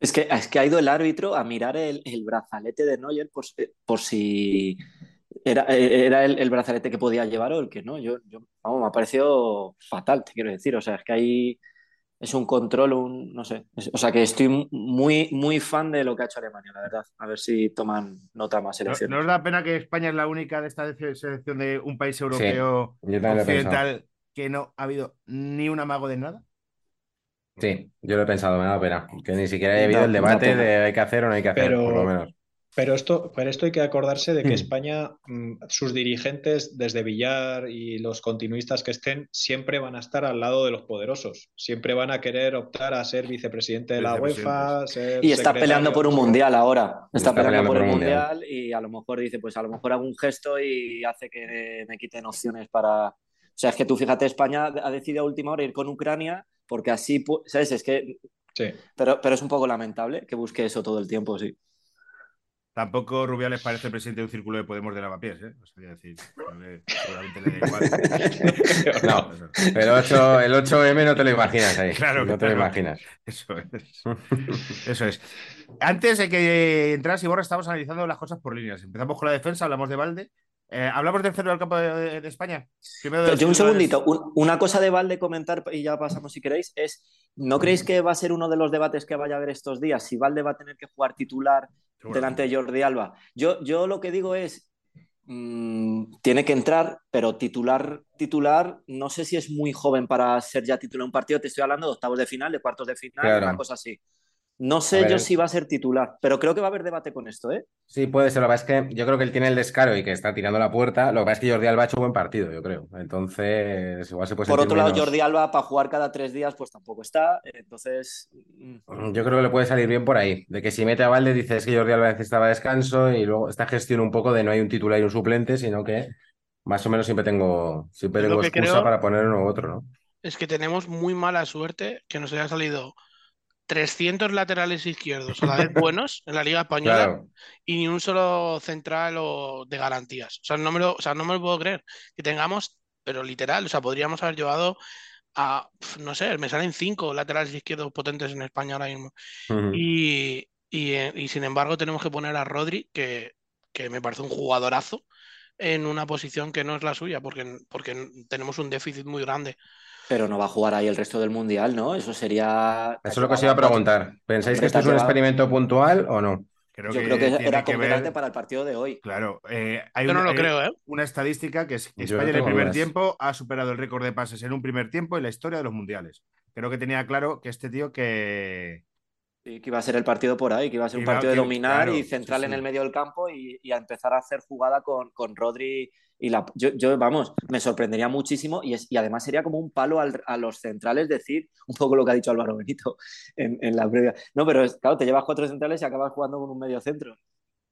Es que, es que ha ido el árbitro a mirar el, el brazalete de Neuer por, si- por si era, era el, el brazalete que podía llevar o el que no. Yo, yo, vamos, me ha parecido fatal, te quiero decir. O sea, es que ahí es un control, un, no sé. Es- o sea, que estoy muy, muy fan de lo que ha hecho Alemania, la verdad. A ver si toman nota más ¿No, selecciones. ¿no os da pena que España es la única de esta selección de un país europeo pensado. occidental que no ha habido ni un amago de nada? Sí, yo lo he pensado, me da pena. Que ni siquiera haya habido el debate pena. de hay que hacer o no hay que hacer, Pero- por lo menos. Pero esto, pero esto hay que acordarse de que Mm. España, mm, sus dirigentes, desde Villar y los continuistas que estén, siempre van a estar al lado de los poderosos. Siempre van a querer optar a ser vicepresidente de la UEFA, ser Y está peleando por un mundial ahora. Está, peleando, por un mundial. mundial y a lo mejor dice, pues a lo mejor hago un gesto y hace que me quiten opciones para. O sea, es que tú fíjate, España ha decidido a última hora ir con Ucrania porque así, pu- ¿sabes? Es que. Sí. Pero, pero es un poco lamentable que busque eso todo el tiempo, sí. Tampoco Rubiales parece presidente de un círculo de Podemos de lavapiés, ¿eh? Os quería decir. seguramente le da igual. <laughs> No, el, 8, el 8M no te lo imaginas ahí. Claro, no te lo imaginas. Eso es. Eso es. Antes de que entras, Iborra, estamos analizando las cosas por líneas. Empezamos con la defensa, hablamos de Valde. Eh, ¿Hablamos del centro del campo de, de España? Primero de Yo un segundito, un- una cosa de Valde comentar y ya pasamos si queréis, es, ¿no creéis que va a ser uno de los debates que vaya a haber estos días? Si Valde va a tener que jugar titular Seguro. delante de Jordi Alba. Yo, yo lo que digo es, mm, tiene que entrar, pero titular, titular, no sé si es muy joven para ser ya titular en un partido, te estoy hablando de octavos de final, de cuartos de final, Claro. una cosa así. No sé yo si va a ser titular, pero creo que va a haber debate con esto, ¿eh? Sí, puede ser. Lo que pasa es que yo creo que él tiene el descaro y que está tirando la puerta. Lo que pasa es que Jordi Alba ha hecho buen partido, yo creo. Entonces, igual se puede Por otro lado, menos. Jordi Alba para jugar cada tres días, pues tampoco está, entonces... mm, Yo creo que le puede salir bien por ahí. De que si mete a Valde, dices que Jordi Alba necesitaba descanso y luego esta gestión un poco de no hay un titular y un suplente, sino que más o menos siempre tengo, siempre tengo que excusa creo- para poner uno u otro, ¿no? Es que tenemos muy mala suerte que nos haya salido 300 laterales izquierdos a la vez <laughs> buenos en la Liga Española Claro. y ni un solo central o de garantías. O sea, no me lo, o sea, no me lo puedo creer que tengamos, pero literal, o sea, podríamos haber llevado a, no sé, me salen cinco laterales izquierdos potentes en España ahora mismo. Y, y, eh, y sin embargo tenemos que poner a Rodri, que, que me parece un jugadorazo, en una posición que no es la suya, porque, porque tenemos un déficit muy grande. Pero no va a jugar ahí el resto del mundial, ¿no? Eso sería. Eso es lo que os iba a preguntar. ¿Pensáis que esto es un experimento puntual o no? Creo Yo que creo que era que ver- conveniente para el partido de hoy. Claro, eh, hay, Yo no una, lo creo, ¿eh? una estadística que es que no España en el primer dudas. tiempo ha superado el récord de pases en un primer tiempo en la historia de los mundiales. Creo que tenía claro que este tío que... Sí, que iba a ser el partido por ahí, que iba a ser un Iba- partido de dominar claro, y central sí, en el medio del campo y, y a empezar a hacer jugada con, con Rodri y la. Yo, yo, vamos, me sorprendería muchísimo y, es, y además sería como un palo al- a los centrales decir un poco lo que ha dicho Álvaro Benito en, en la previa. No, pero es, claro, te llevas cuatro centrales y acabas jugando con un medio centro.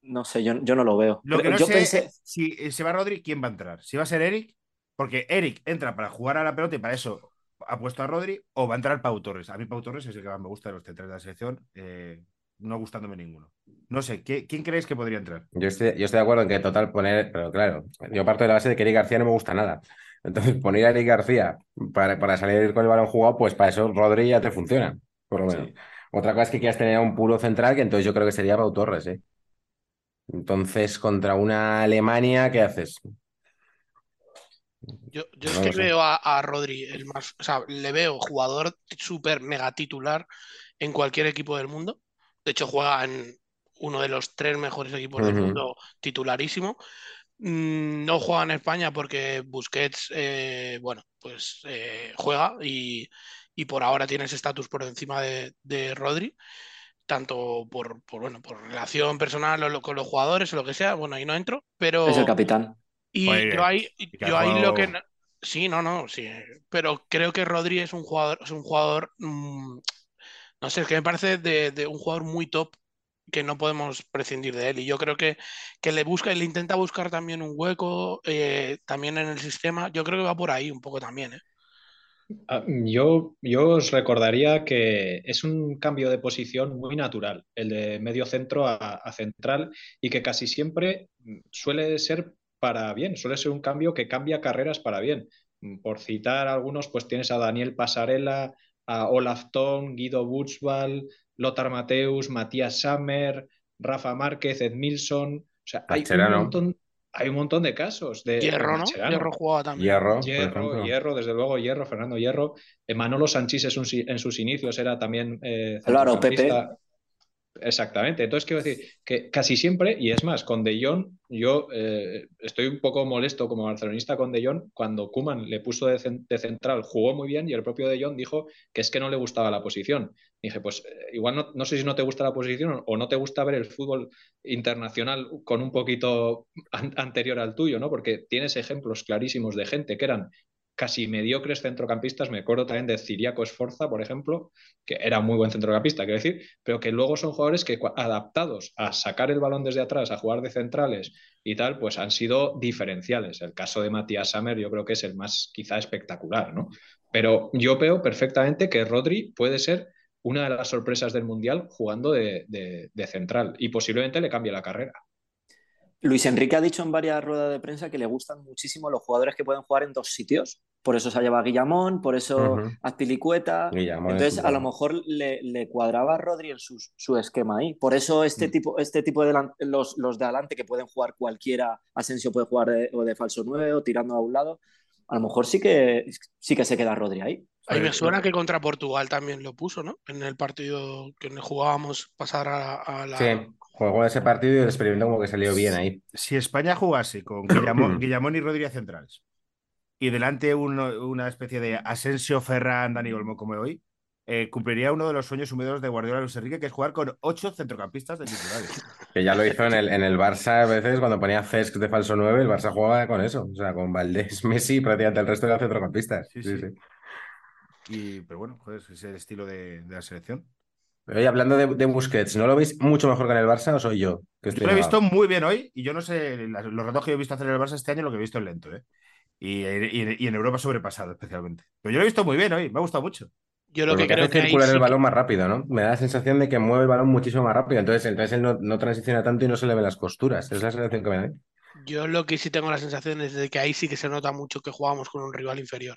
No sé, yo, yo no lo veo. Lo que no yo sé pensé. si eh, se va Rodri, ¿quién va a entrar? Si va a ser Eric, porque Eric entra para jugar a la pelota y para eso ha puesto a Rodri, o va a entrar Pau Torres. A mí Pau Torres es el que más me gusta de los centrales de la selección, eh, no gustándome ninguno. No sé, ¿qué- ¿quién creéis que podría entrar? Yo estoy, yo estoy de acuerdo en que total poner, pero claro, yo parto de la base de que Eric García no me gusta nada. Entonces, poner a Eric García para, para salir con el balón jugado, pues para eso Rodri ya te funciona, por lo menos. Sí. Otra cosa es que quieras tener a un puro central, que entonces yo creo que sería Pau Torres, ¿eh? Entonces, contra una Alemania, ¿qué haces? Yo, yo es No que sé. veo a, a Rodri, el más, o sea, le veo jugador súper mega titular en cualquier equipo del mundo. De hecho, juega en uno de los tres mejores equipos del mundo, titularísimo. Mm, No juega en España porque Busquets, eh, bueno, pues eh, juega y, y por ahora tiene ese estatus por encima de, de Rodri, tanto por, por, bueno, por relación personal o lo- con los jugadores o lo que sea. Bueno, ahí no entro, pero. Es el capitán. Y Oye, yo ahí, yo ahí lo que... Sí, no, no, sí. Pero creo que Rodri es un jugador, es un jugador, mm, no sé, es que me parece de, un jugador muy top que no podemos prescindir de él. Y yo creo que, que le busca y le intenta buscar también un hueco, eh, también en el sistema. Yo creo que va por ahí un poco también, ¿eh? Ah, Yo, yo os recordaría que es un cambio de posición muy natural, el de medio centro a, a central, y que casi siempre mm, suele ser para bien, suele ser un cambio que cambia carreras para bien. Mm, Por citar algunos, pues tienes a Daniel Pasarela, a Olaf Thon, Guido Buchwald, Lothar Mateus, Matías Sammer, Rafa Márquez, Edmilson. O sea, hay un montón, hay un montón de casos de Hierro, ¿no? Hierro jugaba también. Hierro, Hierro. Hierro, desde luego, Hierro, Fernando Hierro. Eh, Manolo Sanchís es un si- en sus inicios era también eh, Álvaro, Pepe. Exactamente. Entonces quiero decir que casi siempre, y es más, con De Jong, yo eh, estoy un poco molesto como barcelonista con De Jong, cuando Kuman le puso de, cen- de central, jugó muy bien y el propio De Jong dijo que es que no le gustaba la posición. Dije, pues eh, igual no, no sé si no te gusta la posición o no te gusta ver el fútbol internacional con un poquito an- anterior al tuyo, ¿no? Porque tienes ejemplos clarísimos de gente que eran casi mediocres centrocampistas. Me acuerdo también de Ciriaco Esforza, por ejemplo, que era muy buen centrocampista, quiero decir, pero que luego son jugadores que adaptados a sacar el balón desde atrás, a jugar de centrales y tal, pues han sido diferenciales. El caso de Matías Sammer yo creo que es el más quizá espectacular, ¿no? Pero yo veo perfectamente que Rodri puede ser una de las sorpresas del Mundial jugando de- de central y posiblemente le cambie la carrera. Luis Enrique ha dicho en varias ruedas de prensa que le gustan muchísimo los jugadores que pueden jugar en dos sitios. Por eso se ha llevado a Guillamón, por eso. Azpilicueta. Guillamón es Entonces, a lo mejor le, le cuadraba a Rodri en su, su esquema ahí. Por eso este Mm. tipo, este tipo de delan- los, los de adelante que pueden jugar cualquiera, Asensio puede jugar de, o de falso 9 o tirando a un lado, a lo mejor sí que, sí que se queda Rodri ahí. A mí me suena que contra Portugal también lo puso, ¿no? En el partido que jugábamos pasar a, a la... Sí, jugó ese partido y el experimento como que salió bien ahí. Si España jugase con Guillamón, <clears throat> Guillamón y Rodríguez centrales y delante uno- una especie de Asensio, Ferran, Dani Olmo como hoy, eh, cumpliría uno de los sueños húmedos de Guardiola Luis Enrique, que es jugar con ocho centrocampistas de titulares. <laughs> Que ya lo hizo en el, en el Barça a veces, cuando ponía Cesc de falso 9, el Barça jugaba con eso. O sea, con Valdés, <laughs> Messi, prácticamente el resto de los centrocampistas. Sí, Sí, sí. sí. Y, pero bueno, joder, es el estilo de, de la selección. Oye, hablando de, de Busquets, ¿no lo veis mucho mejor que en el Barça o soy yo? Que Yo lo he visto muy bien hoy y yo no sé, los retos que he visto hacer en el Barça este año, lo que he visto es lento, ¿eh? Y, y- y en Europa sobrepasado especialmente. Pero yo lo he visto muy bien hoy, me ha gustado mucho. Yo lo que lo que creo hace que circular sí el que- balón más rápido, ¿no? Me da la sensación de que mueve el balón muchísimo más rápido. Entonces, entonces él no, no transiciona tanto y no se le ven las costuras. Es la sensación que me da. Yo lo que sí tengo la sensación es de que ahí sí que se nota mucho que jugamos con un rival inferior.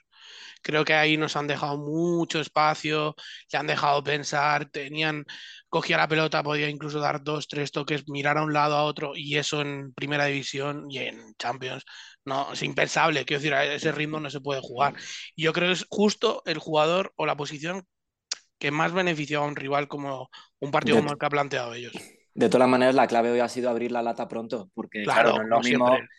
Creo que ahí nos han dejado mucho espacio, le han dejado pensar, tenían, cogía la pelota, podía incluso dar dos, tres toques, mirar a un lado a otro, y eso en primera división y en Champions, no, es impensable. Quiero decir, a ese ritmo no se puede jugar. Y yo creo que es justo el jugador o la posición que más beneficia a un rival como un partido como el que ha planteado ellos. De todas maneras, la clave hoy ha sido abrir la lata pronto, porque Claro, claro, no es lo mismo, siempre.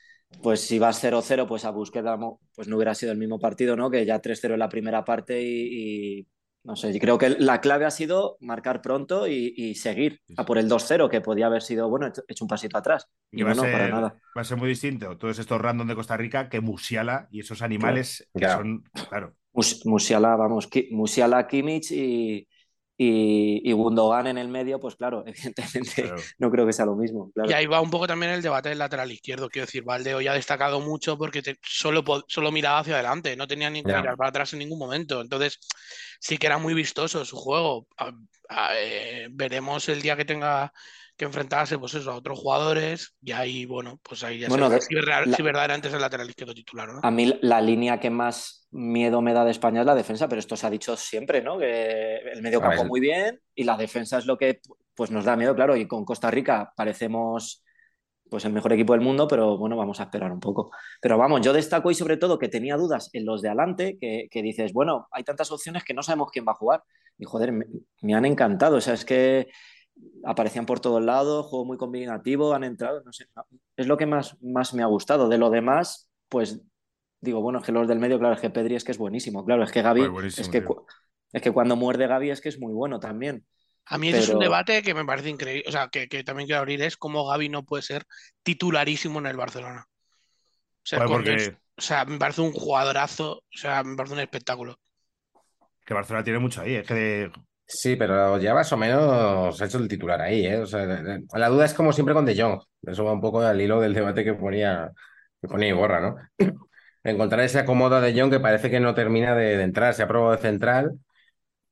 pues si vas 0-0, pues a Busquets pues no hubiera sido el mismo partido, ¿no? Que ya 3-0 en la primera parte y, y, no sé, creo que la clave ha sido marcar pronto y, y seguir a por el 2-0, que podía haber sido, bueno, hecho, hecho un pasito atrás. Y Y va, no, a no, para ser, nada. va a ser muy distinto todos estos random de Costa Rica que Musiala y esos animales que Claro. son, claro, Mus- Musiala, vamos, Ki- Musiala, Kimmich y, y, y Gundogan en el medio, pues claro, <laughs> evidentemente claro. no creo que sea lo mismo. Claro. Y ahí va un poco también el debate del lateral izquierdo. Quiero decir, Valde hoy ha destacado mucho porque te- solo, solo miraba hacia adelante, no tenía ni que mirar para atrás en ningún momento. Entonces, sí que era muy vistoso su juego. A- a- eh, veremos el día que tenga que enfrentarse pues eso, a otros jugadores y ahí, bueno, pues ahí ya Bueno, se si, verda- la- si verdaderamente es el lateral izquierdo titular no. A mí la línea que más miedo me da de España es la defensa, pero esto se ha dicho siempre, ¿no? Que el medio campo muy bien y la defensa es lo que pues nos da miedo, claro. Y con Costa Rica parecemos pues el mejor equipo del mundo, pero bueno, vamos a esperar un poco. Pero vamos, yo destaco y sobre todo que tenía dudas en los de adelante, que, que dices, bueno, hay tantas opciones que no sabemos quién va a jugar. Y joder, me, me han encantado. O sea, es que aparecían por todos lados, juego muy combinativo, han entrado, no sé, es lo que más, más me ha gustado. De lo demás, pues digo, bueno, es que los del medio, claro, es que Pedri es que es buenísimo, claro, es que Gaby, Pues es, que, es que cuando muerde Gaby es que es muy bueno también. A mí ese es un debate que me parece increíble, o sea, que, que también quiero abrir, es cómo Gaby no puede ser titularísimo en el Barcelona. O sea, Joder, cuando porque es- o sea, me parece un jugadorazo, o sea, me parece un espectáculo. que Barcelona tiene mucho ahí, es que de- Sí, pero ya más o menos ha hecho el titular ahí, ¿eh? O sea, la duda es como siempre con De Jong. Eso va un poco al hilo del debate que ponía, que ponía Iborra, ¿no? <clears throat> Encontrar ese acomodo De Jong que parece que no termina de, de entrar. Se ha probado de central.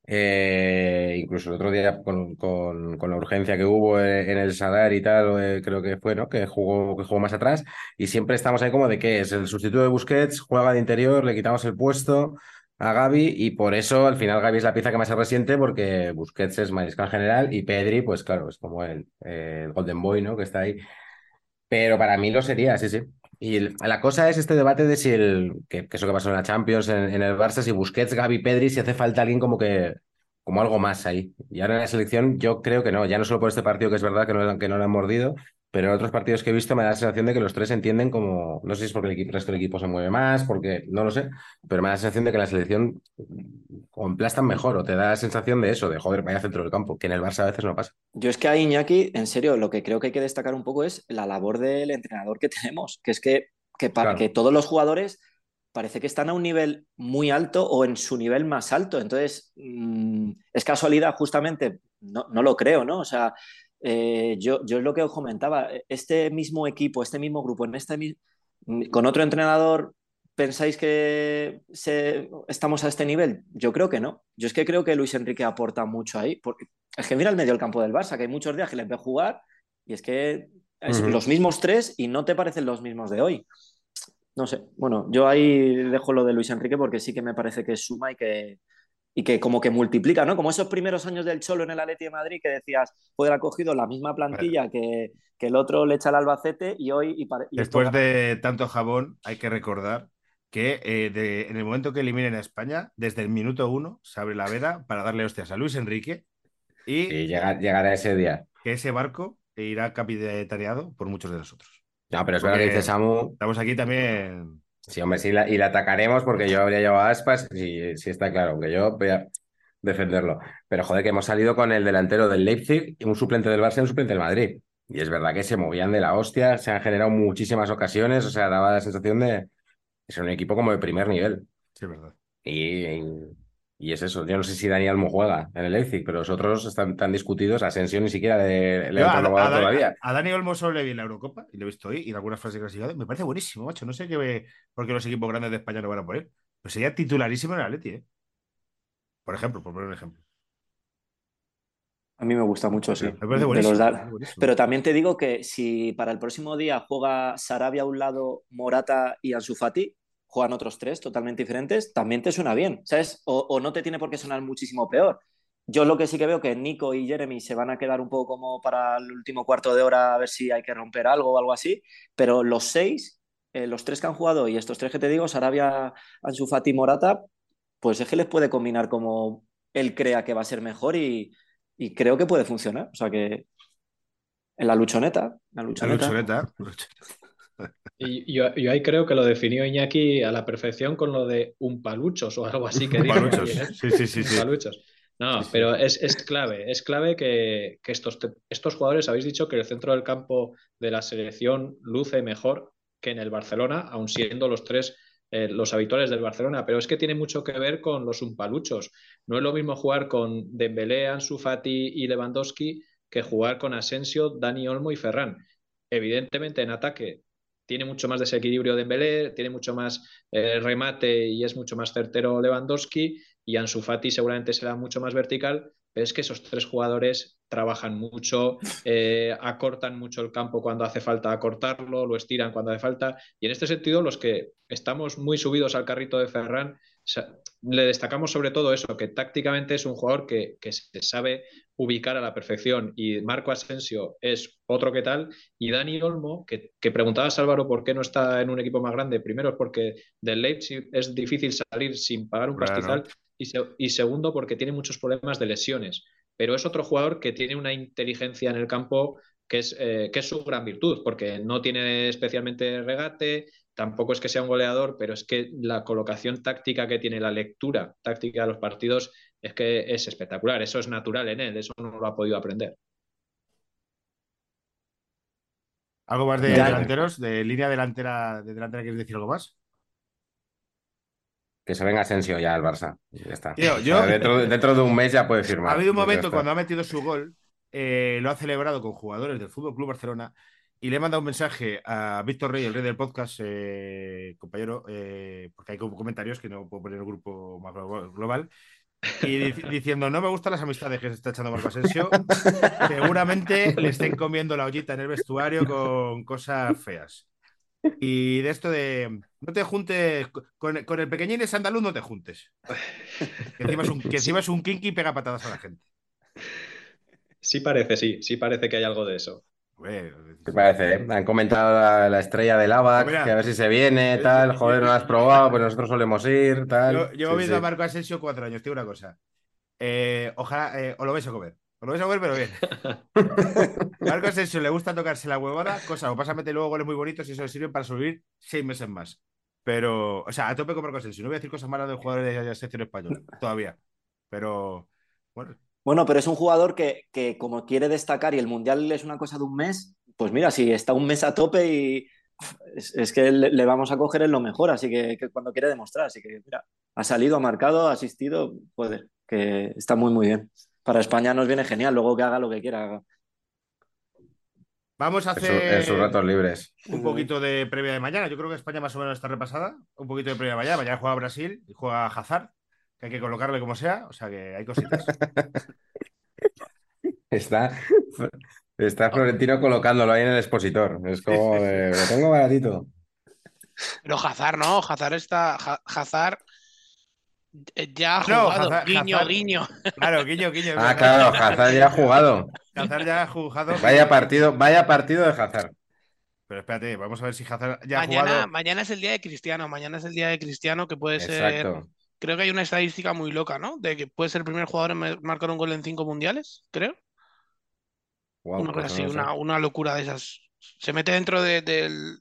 eh, incluso el otro día con, con- la urgencia que hubo en el Sadar y tal, eh, creo que fue, ¿no? Que jugó, que jugó más atrás. Y siempre estamos ahí como de que es el sustituto de Busquets, juega de interior, le quitamos el puesto a Gaby y por eso al final Gaby es la pieza que más se resiente porque Busquets es mariscal general y Pedri, pues claro, es como el, el Golden Boy, ¿no? Que está ahí. Pero para mí lo sería, sí, sí. Y la cosa es este debate de si el, que, que eso que pasó en la Champions, en, en el Barça, si Busquets, Gaby, Pedri, si hace falta alguien como que, como algo más ahí. Y ahora en la selección yo creo que no, ya no solo por este partido que es verdad que no, que no lo han mordido, pero en otros partidos que he visto me da la sensación de que los tres entienden como, no sé si es porque el resto del equipo se mueve más, porque no lo sé, pero me da la sensación de que la selección o emplastan mejor o te da la sensación de eso, de joder, vaya centro del campo, que en el Barça a veces no pasa. Yo es que a Iñaki, en serio, lo que creo que hay que destacar un poco es la labor del entrenador que <laughs> tenemos, que es que, que, pa- Claro. que todos los jugadores parece que están a un nivel muy alto o en su nivel más alto. Entonces, mm, es casualidad, justamente, no, no lo creo, ¿no? O sea, eh, yo, yo es lo que os comentaba, este mismo equipo, este mismo grupo, en este con otro entrenador, ¿pensáis que se- estamos a este nivel? Yo creo que no. Yo es que creo que Luis Enrique aporta mucho ahí, porque es que mira el medio del campo del Barça, que hay muchos días que les ve jugar y es que es los mismos tres y no te parecen los mismos de hoy. No sé, bueno, yo ahí dejo lo de Luis Enrique porque sí que me parece que suma y que, y que como que multiplica, ¿no? Como esos primeros años del Cholo en el Atleti de Madrid que decías, joder, ha cogido la misma plantilla que, que el otro le echa al Albacete y hoy... Y y después de tanto jabón hay que recordar que eh, de- en el momento que eliminen a España, desde el minuto uno se abre la veda para darle hostias a Luis Enrique y Y llegar, llegar a ese día. que ese barco irá capitaneado por muchos de nosotros. No, pero es verdad que dice Samu, Estamos aquí también. Sí, hombre, sí, la- y la atacaremos porque yo habría llevado a aspas, sí, sí está claro, que yo voy a defenderlo. Pero joder, que hemos salido con el delantero del Leipzig, y un suplente del Barça y un suplente del Madrid. Y es verdad que se movían de la hostia, se han generado muchísimas ocasiones, o sea, daba la sensación de ser un equipo como de primer nivel. Sí, es verdad. Y, y es eso, yo no sé si Dani Almo juega en el Leipzig, pero los otros están tan discutidos, Asensio ni siquiera de, le Yo han a todavía. a Dani Olmo solo le vi en la Eurocopa y lo he visto hoy y en algunas fases clasificadas. Me parece buenísimo, macho. No sé qué, por qué los equipos grandes de España no van a poner. Pues sería titularísimo en el Atleti, ¿eh? Por ejemplo, por poner un ejemplo. A mí me gusta mucho, sí. Me parece De buenísimo. los da- me parece buenísimo. Pero también te digo que si para el próximo día juega Sarabia a un lado, Morata y Ansu Fati, juegan otros tres totalmente diferentes, también te suena bien, ¿sabes? O, o no te tiene por qué sonar muchísimo peor. Yo lo que sí que veo que Nico y Jeremy se van a quedar un poco como para el último cuarto de hora a ver si hay que romper algo o algo así, pero los seis, eh, los tres que han jugado y estos tres que te digo, Sarabia, Ansu Fati y Morata, pues es que les puede combinar como él crea que va a ser mejor y, y creo que puede funcionar. O sea que en la luchoneta, en la La luchoneta. Y yo, yo ahí creo que lo definió Iñaki a la perfección con lo de umpaluchos o algo así <laughs> que dijo Paluchos. ¿eh? Sí, sí, sí. sí. Umpaluchos. No, Sí, sí. pero es, es clave, es clave que, que estos, estos jugadores, habéis dicho que el centro del campo de la selección luce mejor que en el Barcelona, aun siendo los tres eh, los habituales del Barcelona, pero es que tiene mucho que ver con los umpaluchos. No es lo mismo jugar con Dembélé, Ansu Fati y Lewandowski que jugar con Asensio, Dani Olmo y Ferran. Evidentemente en ataque tiene mucho más desequilibrio Dembélé, tiene mucho más eh, remate y es mucho más certero Lewandowski y Ansu Fati seguramente será mucho más vertical, pero es que esos tres jugadores trabajan mucho, <laughs> eh, acortan mucho el campo cuando hace falta acortarlo, lo estiran cuando hace falta y en este sentido los que estamos muy subidos al carrito de Ferran le destacamos sobre todo eso, que tácticamente es un jugador que, que se sabe ubicar a la perfección y Marco Asensio es otro que tal y Dani Olmo, que, que preguntabas Álvaro por qué no está en un equipo más grande, primero es porque del Leipzig es difícil salir sin pagar un Claro. pastizal y, se- y segundo porque tiene muchos problemas de lesiones, pero es otro jugador que tiene una inteligencia en el campo que es, eh, que es su gran virtud, porque no tiene especialmente regate, tampoco es que sea un goleador, pero es que la colocación táctica que tiene, la lectura táctica de los partidos, es que es espectacular, eso es natural en él, eso no lo ha podido aprender. ¿Algo más de delanteros? ¿De línea delantera, de delantera quieres decir algo más? Que se venga Asensio ya al Barça. Ya está. Tío, O sea, yo- dentro, dentro de un mes ya puede firmar. Ha habido un momento cuando ha metido su gol, eh, lo ha celebrado con jugadores del Fútbol Club Barcelona y le he mandado un mensaje a Víctor Rey, el rey del podcast, eh, compañero, eh, porque hay como comentarios que no puedo poner en el grupo más glo- global, y dic- <laughs> diciendo: No me gustan las amistades que se está echando Marco Asensio. Seguramente le estén comiendo la ollita en el vestuario con cosas feas. Y de esto de no te juntes con, con el pequeñín ese andaluz, no te juntes. Que encima es un, que encima es un kinky y pega patadas a la gente. Sí parece, sí, sí parece que hay algo de eso. Hombre, ¿Qué parece? eh? Han comentado la, la estrella del ABAC, Mira. que a ver si se viene, tal. Joder, no lo has probado, pues nosotros solemos ir, tal. Yo, llevo Sí, viendo a. Marco Asensio cuatro años, tío, una cosa. Eh, ojalá, eh, os lo vais a comer. Os lo vais a comer, pero bien. <laughs> Marco Asensio le gusta tocarse la huevada, cosa, o pasa a meter luego goles muy bonitos y eso le sirve para subir seis meses más. Pero, o sea, a tope con Marco Asensio. No voy a decir cosas malas de jugadores de la selección española, todavía. Pero, bueno, Bueno, pero es un jugador que, que como quiere destacar y el Mundial es una cosa de un mes, pues mira, si está un mes a tope y es, es que le, le vamos a coger en lo mejor, así que, que cuando quiere demostrar, así que mira, ha salido, ha marcado, ha asistido, joder, que está muy muy bien. Para España nos viene genial, luego que haga lo que quiera. haga. vamos a En, su- hacer en sus ratos libres. un poquito de previa de mañana. Yo creo que España más o menos está repasada. Un poquito de previa de mañana. Mañana juega Brasil y juega Hazard, que hay que colocarle como sea. O sea que hay cositas. <laughs> Está, está Florentino colocándolo ahí en el expositor. Es como, de, lo tengo baratito. Pero Hazard no, Hazard está. Ha- Hazard eh, ya ha No, jugado. Hazard- guiño, Hazard- guiño. Claro, guiño, guiño. Ah, claro, Hazard ya ha jugado. Hazard ya ha jugado. Vaya partido, vaya partido de Hazard. Pero espérate, vamos a ver si Hazard ya ha Mañana, jugado. mañana es el día de Cristiano. Mañana es el día de Cristiano que puede ser. Creo que hay una estadística muy loca, ¿no? De que puede ser el primer jugador en marcar un gol en cinco mundiales, creo. Una cosa pues así, no sé. una, una locura de esas. Se mete dentro de- del,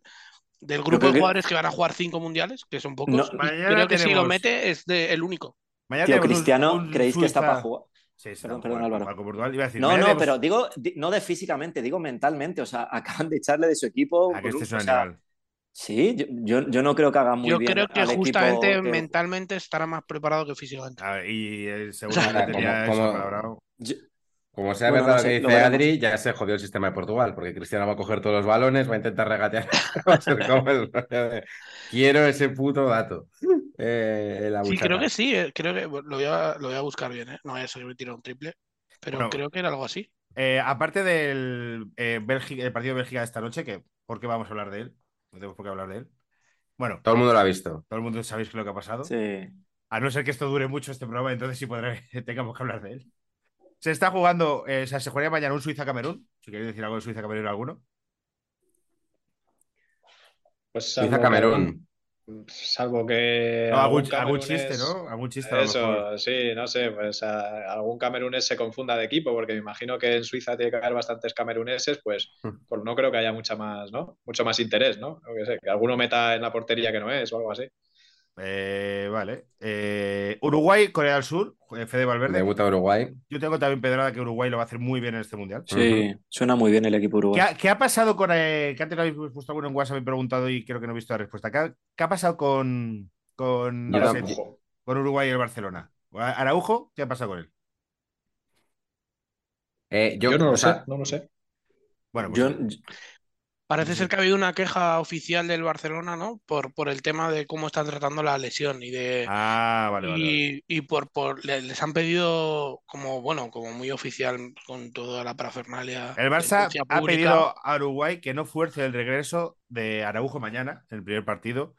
del grupo de que- jugadores que van a jugar cinco mundiales, que son pocos. No. creo que si lo mete es de- el único. Mañana Tío, un- Cristiano, un ¿creéis que está para jugar? Sí, sí, Perdón, no, perdón, Álvaro. juega con Portugal. Iba a decir, No, no, tenemos- pero digo, di- no de físicamente, digo mentalmente. O sea, acaban de echarle de su equipo. Ah, que este un- es un o sea, animal. Sí, yo, yo, yo no creo que haga muy Yo bien creo que al justamente que- mentalmente estará más preparado que físicamente. A ver, y <laughs> sea, que tenía como- eso yo- Como sea Bueno, verdad no lo que dice. Adri, ya se jodió el sistema de Portugal, porque Cristiano va a coger todos los balones, va a intentar regatear. <laughs> Va a ser como el rollo de, Quiero ese puto dato. Eh, la Sí, creo que sí, eh, creo que lo voy a, lo voy a buscar bien, ¿eh? No vaya a ser que me tire un triple. pero Bueno. creo que era algo así. Eh, aparte del eh, Bélgica- el partido de Bélgica de esta noche, que ¿por qué vamos a hablar de él? No tenemos por qué hablar de él. Bueno, Todo el mundo lo ha visto. todo el mundo sabéis lo que ha pasado. Sí. A no ser que esto dure mucho este programa, entonces sí podré, <laughs> tengamos que hablar de él. Se está jugando, eh, o sea, se jugaría mañana un Suiza-Camerún. Si queréis decir algo de Suiza-Camerún alguno. Pues salvo Suiza Camerún. que- Salvo que. No, algún, chiste, ¿no? Algún chiste a lo mejor. Eso, sí, no sé, pues a- algún camerunés se confunda de equipo, porque me imagino que en Suiza tiene que haber bastantes cameruneses, pues, Hmm. pues no creo que haya mucha más, ¿no? Mucho más interés, ¿no? Sé, que alguno meta en la portería que no es o algo así. Eh, vale. Eh, Uruguay, Corea del Sur, eh, Fede Valverde. Debuta Uruguay. Yo tengo también pedrada que Uruguay lo va a hacer muy bien en este mundial. Sí, suena muy bien el equipo ¿Qué uruguayo. ha, qué ha pasado con. eh, que antes lo habéis puesto alguno en WhatsApp, me he preguntado y creo que no he visto la respuesta. ¿Qué ha, qué ha pasado con, con, ese- tampoco. con Uruguay y el Barcelona? Araujo, ¿qué ha pasado con él? Eh, yo, Yo, no lo o sea, sé, no lo sé. Bueno, pues, Yo, Parece ser que ha habido una queja oficial del Barcelona, ¿no? Por, por el tema de cómo están tratando la lesión y de. Ah, vale, vale. vale. Y, y por, por le- les han pedido como bueno, como muy oficial con toda la parafernalia. El Barça ha pedido a Uruguay que no fuerce el regreso de Araujo mañana, en el primer partido.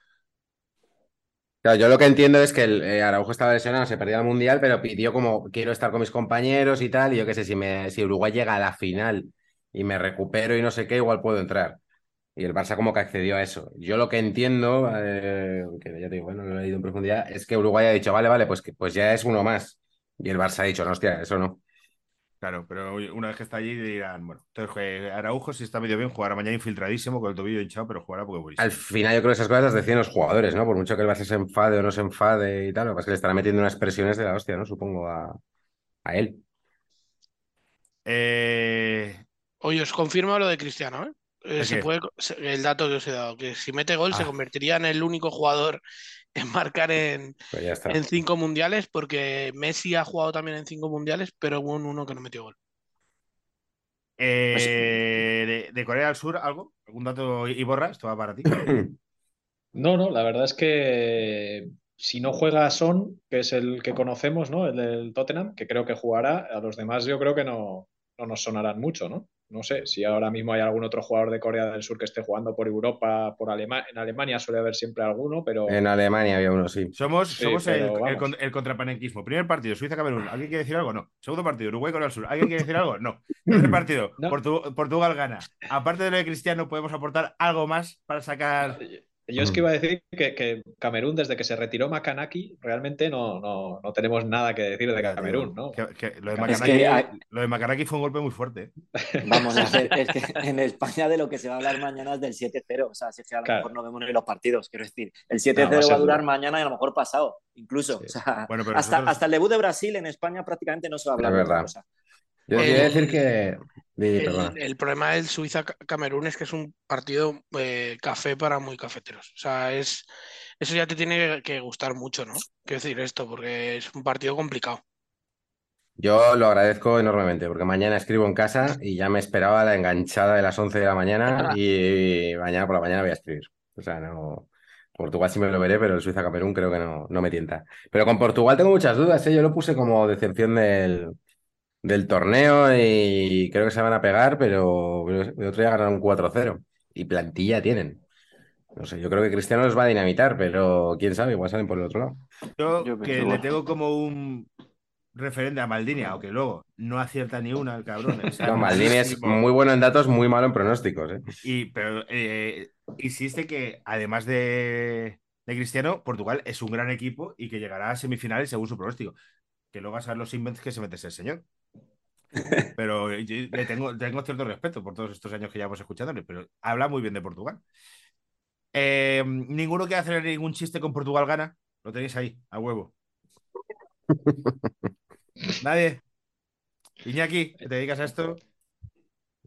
claro, yo lo que entiendo es que el eh, Araujo estaba lesionado, se perdía el mundial, pero pidió como quiero estar con mis compañeros y tal. Y yo qué sé, si, me, si Uruguay llega a la final y me recupero y no sé qué, igual puedo entrar. Y el Barça como que accedió a eso. Yo lo que entiendo, eh, que ya te digo, bueno, no lo he leído en profundidad, es que Uruguay ha dicho, vale, vale, pues, que, pues ya es uno más. Y el Barça ha dicho, no, hostia, eso no. Claro, pero una vez que está allí dirán, bueno, entonces eh, Araujo si está medio bien, jugará mañana infiltradísimo con el tobillo hinchado, pero jugará porque buenísimo. Al final yo creo que esas cosas las decían los jugadores, ¿no? Por mucho que el Barça se enfade o no se enfade y tal, lo que pasa es que le estará metiendo unas presiones de la hostia, ¿no? Supongo a, a él. Eh, Oye, os confirmo lo de Cristiano, ¿eh? Eh, ¿El se qué? puede, se- el dato que os he dado, que si mete gol se Ah. convertiría en el único jugador <laughs> en marcar en, Pues en cinco mundiales, porque Messi ha jugado también en cinco mundiales, pero hubo un uno que no metió gol. eh, de, de Corea del Sur, ¿algo? ¿Algún dato y borra? Esto va para ti. <clears throat> No, no, la verdad es que si no juega Son, que es el que conocemos, ¿no? El del Tottenham, que creo que jugará, a los demás yo creo que no, no nos sonarán mucho, ¿no? No sé si ahora mismo hay algún otro jugador de Corea del Sur que esté jugando por Europa, por Alemania. En Alemania suele haber siempre alguno, pero En Alemania había uno, sí. Somos, Sí, somos el, el, contrapanenquismo. Primer partido, Suiza-Camerún. ¿Alguien quiere decir algo? No. Segundo partido, Uruguay-Corea del Sur. ¿Alguien quiere decir algo? No. Tercer <laughs> partido, No. Portu- Portugal gana. Aparte de lo de Cristiano, ¿podemos aportar algo más para sacar yo es que iba a decir que, que Camerún, desde que se retiró Makanaki, realmente no, no, no tenemos nada que decir de Camerún, ¿no? Que- que lo, de Es Macanaki, que hay- lo de Macanaki fue un golpe muy fuerte. ¿eh? <laughs> Vamos a ver, es que <laughs> en España de lo que se va a hablar mañana es del 7-0. O sea, si es que a lo Claro. mejor no vemos ni los partidos, quiero decir. El 7-0 No, va a va, ser a durar duro. mañana y a lo mejor pasado, incluso. Sí. O sea, Bueno, pero hasta, nosotros- hasta el debut de Brasil en España prácticamente no se va a hablar Es de otra cosa. Yo quería decir que. El problema del Suiza-Camerún es que es un partido eh, café para muy cafeteros. O sea, es eso ya te tiene que gustar mucho, ¿no? Quiero decir esto, porque es un partido complicado. Yo lo agradezco enormemente porque mañana escribo en casa y ya me esperaba la enganchada de las 11 de la mañana y mañana por la mañana voy a escribir. O sea, no. Portugal sí me lo veré, pero el Suiza-Camerún creo que no, no me tienta. Pero con Portugal tengo muchas dudas, ¿eh? Yo lo puse como decepción del, del torneo y creo que se van a pegar, pero el otro día ganaron 4-0 y plantilla tienen. No sé, yo creo que Cristiano los va a dinamitar, pero quién sabe, igual salen por el otro lado. Yo, Yo que le tengo como un referente a Maldini, aunque luego no acierta ni una el cabrón. o sea, No, Maldini es muy bueno en datos, muy malo en pronósticos, ¿eh? Y, pero eh, insiste que además de, de Cristiano, Portugal es un gran equipo y que llegará a semifinales según su pronóstico. Que luego a saber los invents que se mete ese señor. <laughs> Pero yo le tengo, tengo cierto respeto por todos estos años que llevamos escuchándole, pero habla muy bien de Portugal. Eh, ninguno quiere hacer ningún chiste con Portugal gana. Lo tenéis ahí, a huevo. Nadie. Iñaki, ¿te dedicas a esto?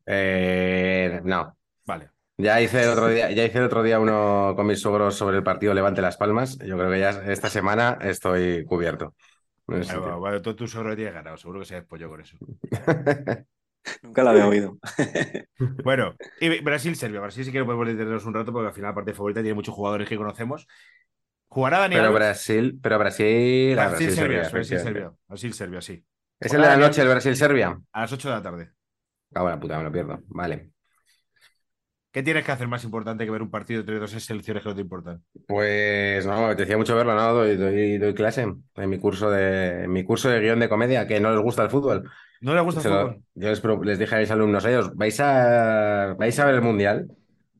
Eh, no. Vale. Ya hice el otro día, ya hice el otro día uno con mis suegros sobre el partido Levante Las Palmas. Yo creo que ya esta semana estoy cubierto. Bueno, bueno, tú, tú tienes ganado, seguro que se despolló con eso. <laughs> Nunca lo había oído. <laughs> Bueno, y Brasil-Serbia. Brasil sí que lo podemos detenernos un rato porque al final la parte favorita tiene muchos jugadores que conocemos. ¿Jugará Dani Pero? Brasil, pero Brasil, ah, Brasil-Serbia, Brasil-Serbia, Brasil-Serbia. sí. Es el de la noche, el Brasil-Serbia. A las 8 de la tarde. En la puta, me lo pierdo. Vale. ¿Qué tienes que hacer más importante que ver un partido entre dos selecciones que no te importan? Pues no, me apetecía mucho verlo, ¿no? Doy, doy, doy clase en mi curso de en mi curso de guion de comedia, que no les gusta el fútbol. ¿No le gusta el lo- fútbol? yo les, les dije a mis alumnos, ellos, ¿vais a, vais a ver el mundial?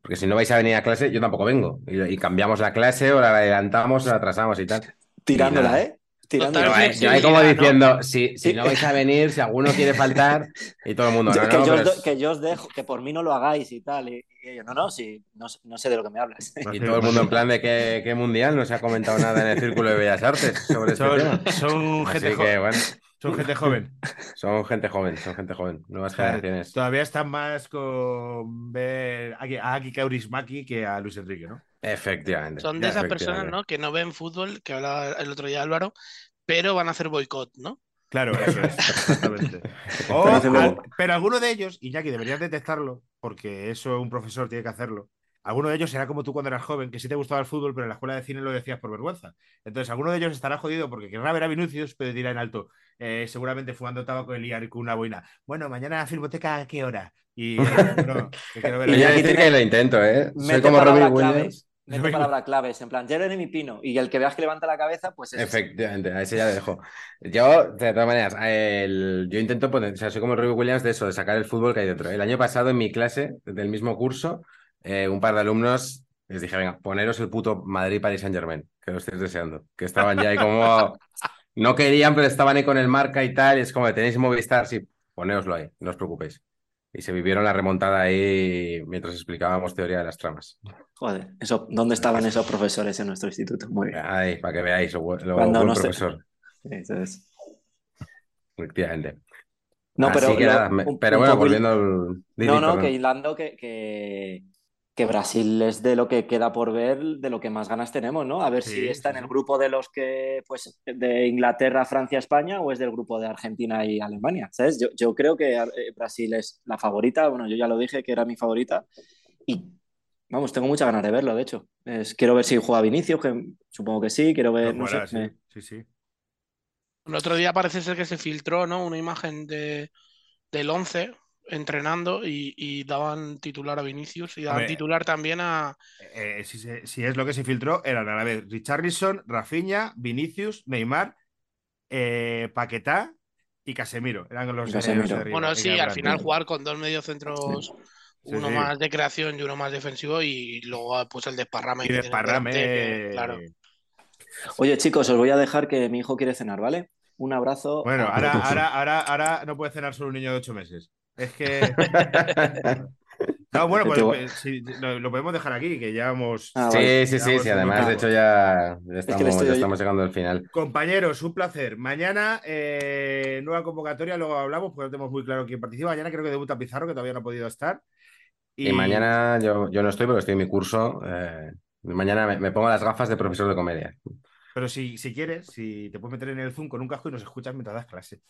Porque si no vais a venir a clase, yo tampoco vengo. Y, y cambiamos la clase, o la adelantamos, o la atrasamos y tal. Tirándola. ¿eh? Yo, Total ahí- yo ahí como diciendo, si, si Sí. no vais a venir, si alguno quiere faltar, <laughs> y todo el mundo, Yo- no, que, no, yo os pero es- que yo os dejo, que por mí no lo hagáis y tal. Y, y ellos, no, no, sí, no, sé- no sé de lo que me hablas. <laughs> Y todo el mundo en plan de qué, qué mundial, no se ha comentado nada en el Círculo de Bellas Artes sobre este tema. Son, son Así gente que bueno, Son gente joven. <laughs> son gente joven, son gente joven, nuevas generaciones. Todavía están más con ver a Aki- a Aki Kaurismäki que a Luis Enrique, ¿no? Efectivamente. Son de esas personas. ¿no? Que no ven fútbol, que hablaba el otro día Álvaro, pero van a hacer boicot, ¿no? Claro, eso es, <laughs> exactamente. O al- pero alguno de ellos, Iñaki, deberías detectarlo, porque eso un profesor tiene que hacerlo. Alguno de ellos será como tú cuando eras joven, que sí te gustaba el fútbol, pero en la escuela de cine lo decías por vergüenza. Entonces, alguno de ellos estará jodido porque querrá ver a Vinicius, pero dirá en alto, eh, seguramente fumando tabaco y liar con una boina. Bueno, mañana la filmoteca, ¿a qué hora? Y no, que quiero ver <laughs> Y a- yo aquí que lo intento, ¿eh? Soy como Robbie palabras Williams. claves. Mete Robbie- palabras claves, en plan, Jeremy Pino. Y el que veas que levanta la cabeza, pues es. Efectivamente, a ese ya le dejo. Yo, de todas maneras, el- yo intento poner, o sea, soy como Robbie Williams de eso, de sacar el fútbol que hay dentro. El año pasado en mi clase, del mismo curso, eh, un par de alumnos les dije, venga, poneros el puto Madrid-Paris Saint-Germain, que lo estáis deseando. Que estaban ya ahí como... <laughs> No querían, pero estaban ahí con el marca y tal, y es como, tenéis Movistar, sí, ponéoslo ahí, no os preocupéis. Y se vivieron la remontada ahí mientras explicábamos teoría de las tramas. Joder, eso, ¿dónde estaban esos profesores en nuestro instituto? Muy bien. Ahí, para que veáis lo, lo Cuando no profesor, Eso es. efectivamente. No, Así pero, que lo- nada, me- un- pero un bueno, poco- volviendo al... No, no, perdón. que hilando que, que, que Brasil es de lo que queda por ver, de lo que más ganas tenemos, ¿no? A ver Sí, si está sí, en el grupo de los que, pues, de Inglaterra, Francia, España, o es del grupo de Argentina y Alemania, ¿sabes? Yo, yo creo que eh, Brasil es la favorita, bueno, yo ya lo dije que era mi favorita, y vamos, tengo muchas ganas de verlo, de hecho. Es- quiero ver si juega Vinicius, que supongo que sí, quiero ver, No no sé, jugará, sí, me- sí, sí. El otro día parece ser que se filtró, ¿no? Una imagen de, del 11 entrenando y, y daban titular a Vinicius y daban Hombre. titular también a... Eh, si, se- si es lo que se filtró, eran a la vez Richarlison, Rafinha, Vinicius, Neymar, eh, Paquetá y Casemiro. Eran los Casemiro. de arriba, Bueno, sí, al final jugar con dos mediocentros, Sí, uno sí. más de creación y uno más defensivo y luego pues el desparrame. Y que desparrame. delante, que, claro. Oye, chicos, os voy a dejar que mi hijo quiere cenar, ¿vale? Un abrazo. Bueno, a ahora, <laughs> ahora, ahora, ahora no puede cenar solo un niño de ocho meses. Es que. <laughs> No, bueno, pues, sí, lo, lo podemos dejar aquí, que ya hemos. Ah, Sí, vale. sí, sí, sí. Además, de hecho, ya, estamos llegando al final. Compañeros, un placer. Mañana, eh, nueva convocatoria, luego hablamos, porque no tenemos muy claro quién participa. Mañana creo que debuta Pizarro, que todavía no ha podido estar. Y, mañana yo, yo no estoy porque estoy en mi curso. eh, mañana me, me pongo las gafas de profesor de comedia. Pero si, si quieres, si te puedes meter en el Zoom con un casco y nos escuchas mientras das clase.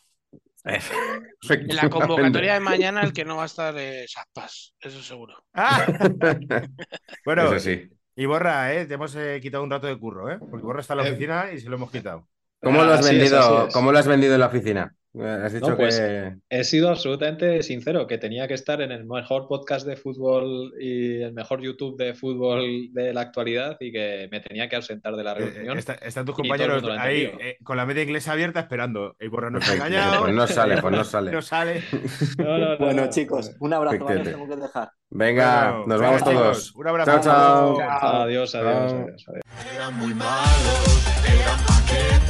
En la convocatoria de mañana el que no va a estar es Aspas, eso seguro. ¡Ah! <laughs> bueno, Eso sí. y Borra, ¿eh? te hemos eh, quitado un rato de curro, ¿eh? porque Borra está en la Eh. oficina y se lo hemos quitado. ¿Cómo lo has vendido? es. ¿Cómo lo has vendido en la oficina? Eh, Has dicho No, pues, que. He sido absolutamente sincero, que tenía que estar en el mejor podcast de fútbol y el mejor YouTube de fútbol de la actualidad y que me tenía que ausentar de la Eh, reunión. está- están tus el compañeros ahí eh, con la media inglesa abierta esperando. Ha Efectivamente, engañado. Pues no sale, pues no <laughs> sale. No sale. No, no, no, <laughs> Bueno, no. chicos, un abrazo, ¿vale? Os Efectivamente. tengo que dejar. Venga, Bueno, nos venga, vamos chicos, todos. Un abrazo. Chao, chao. Adiós, adiós, adiós, adiós. Eran muy malos, eran paquetes.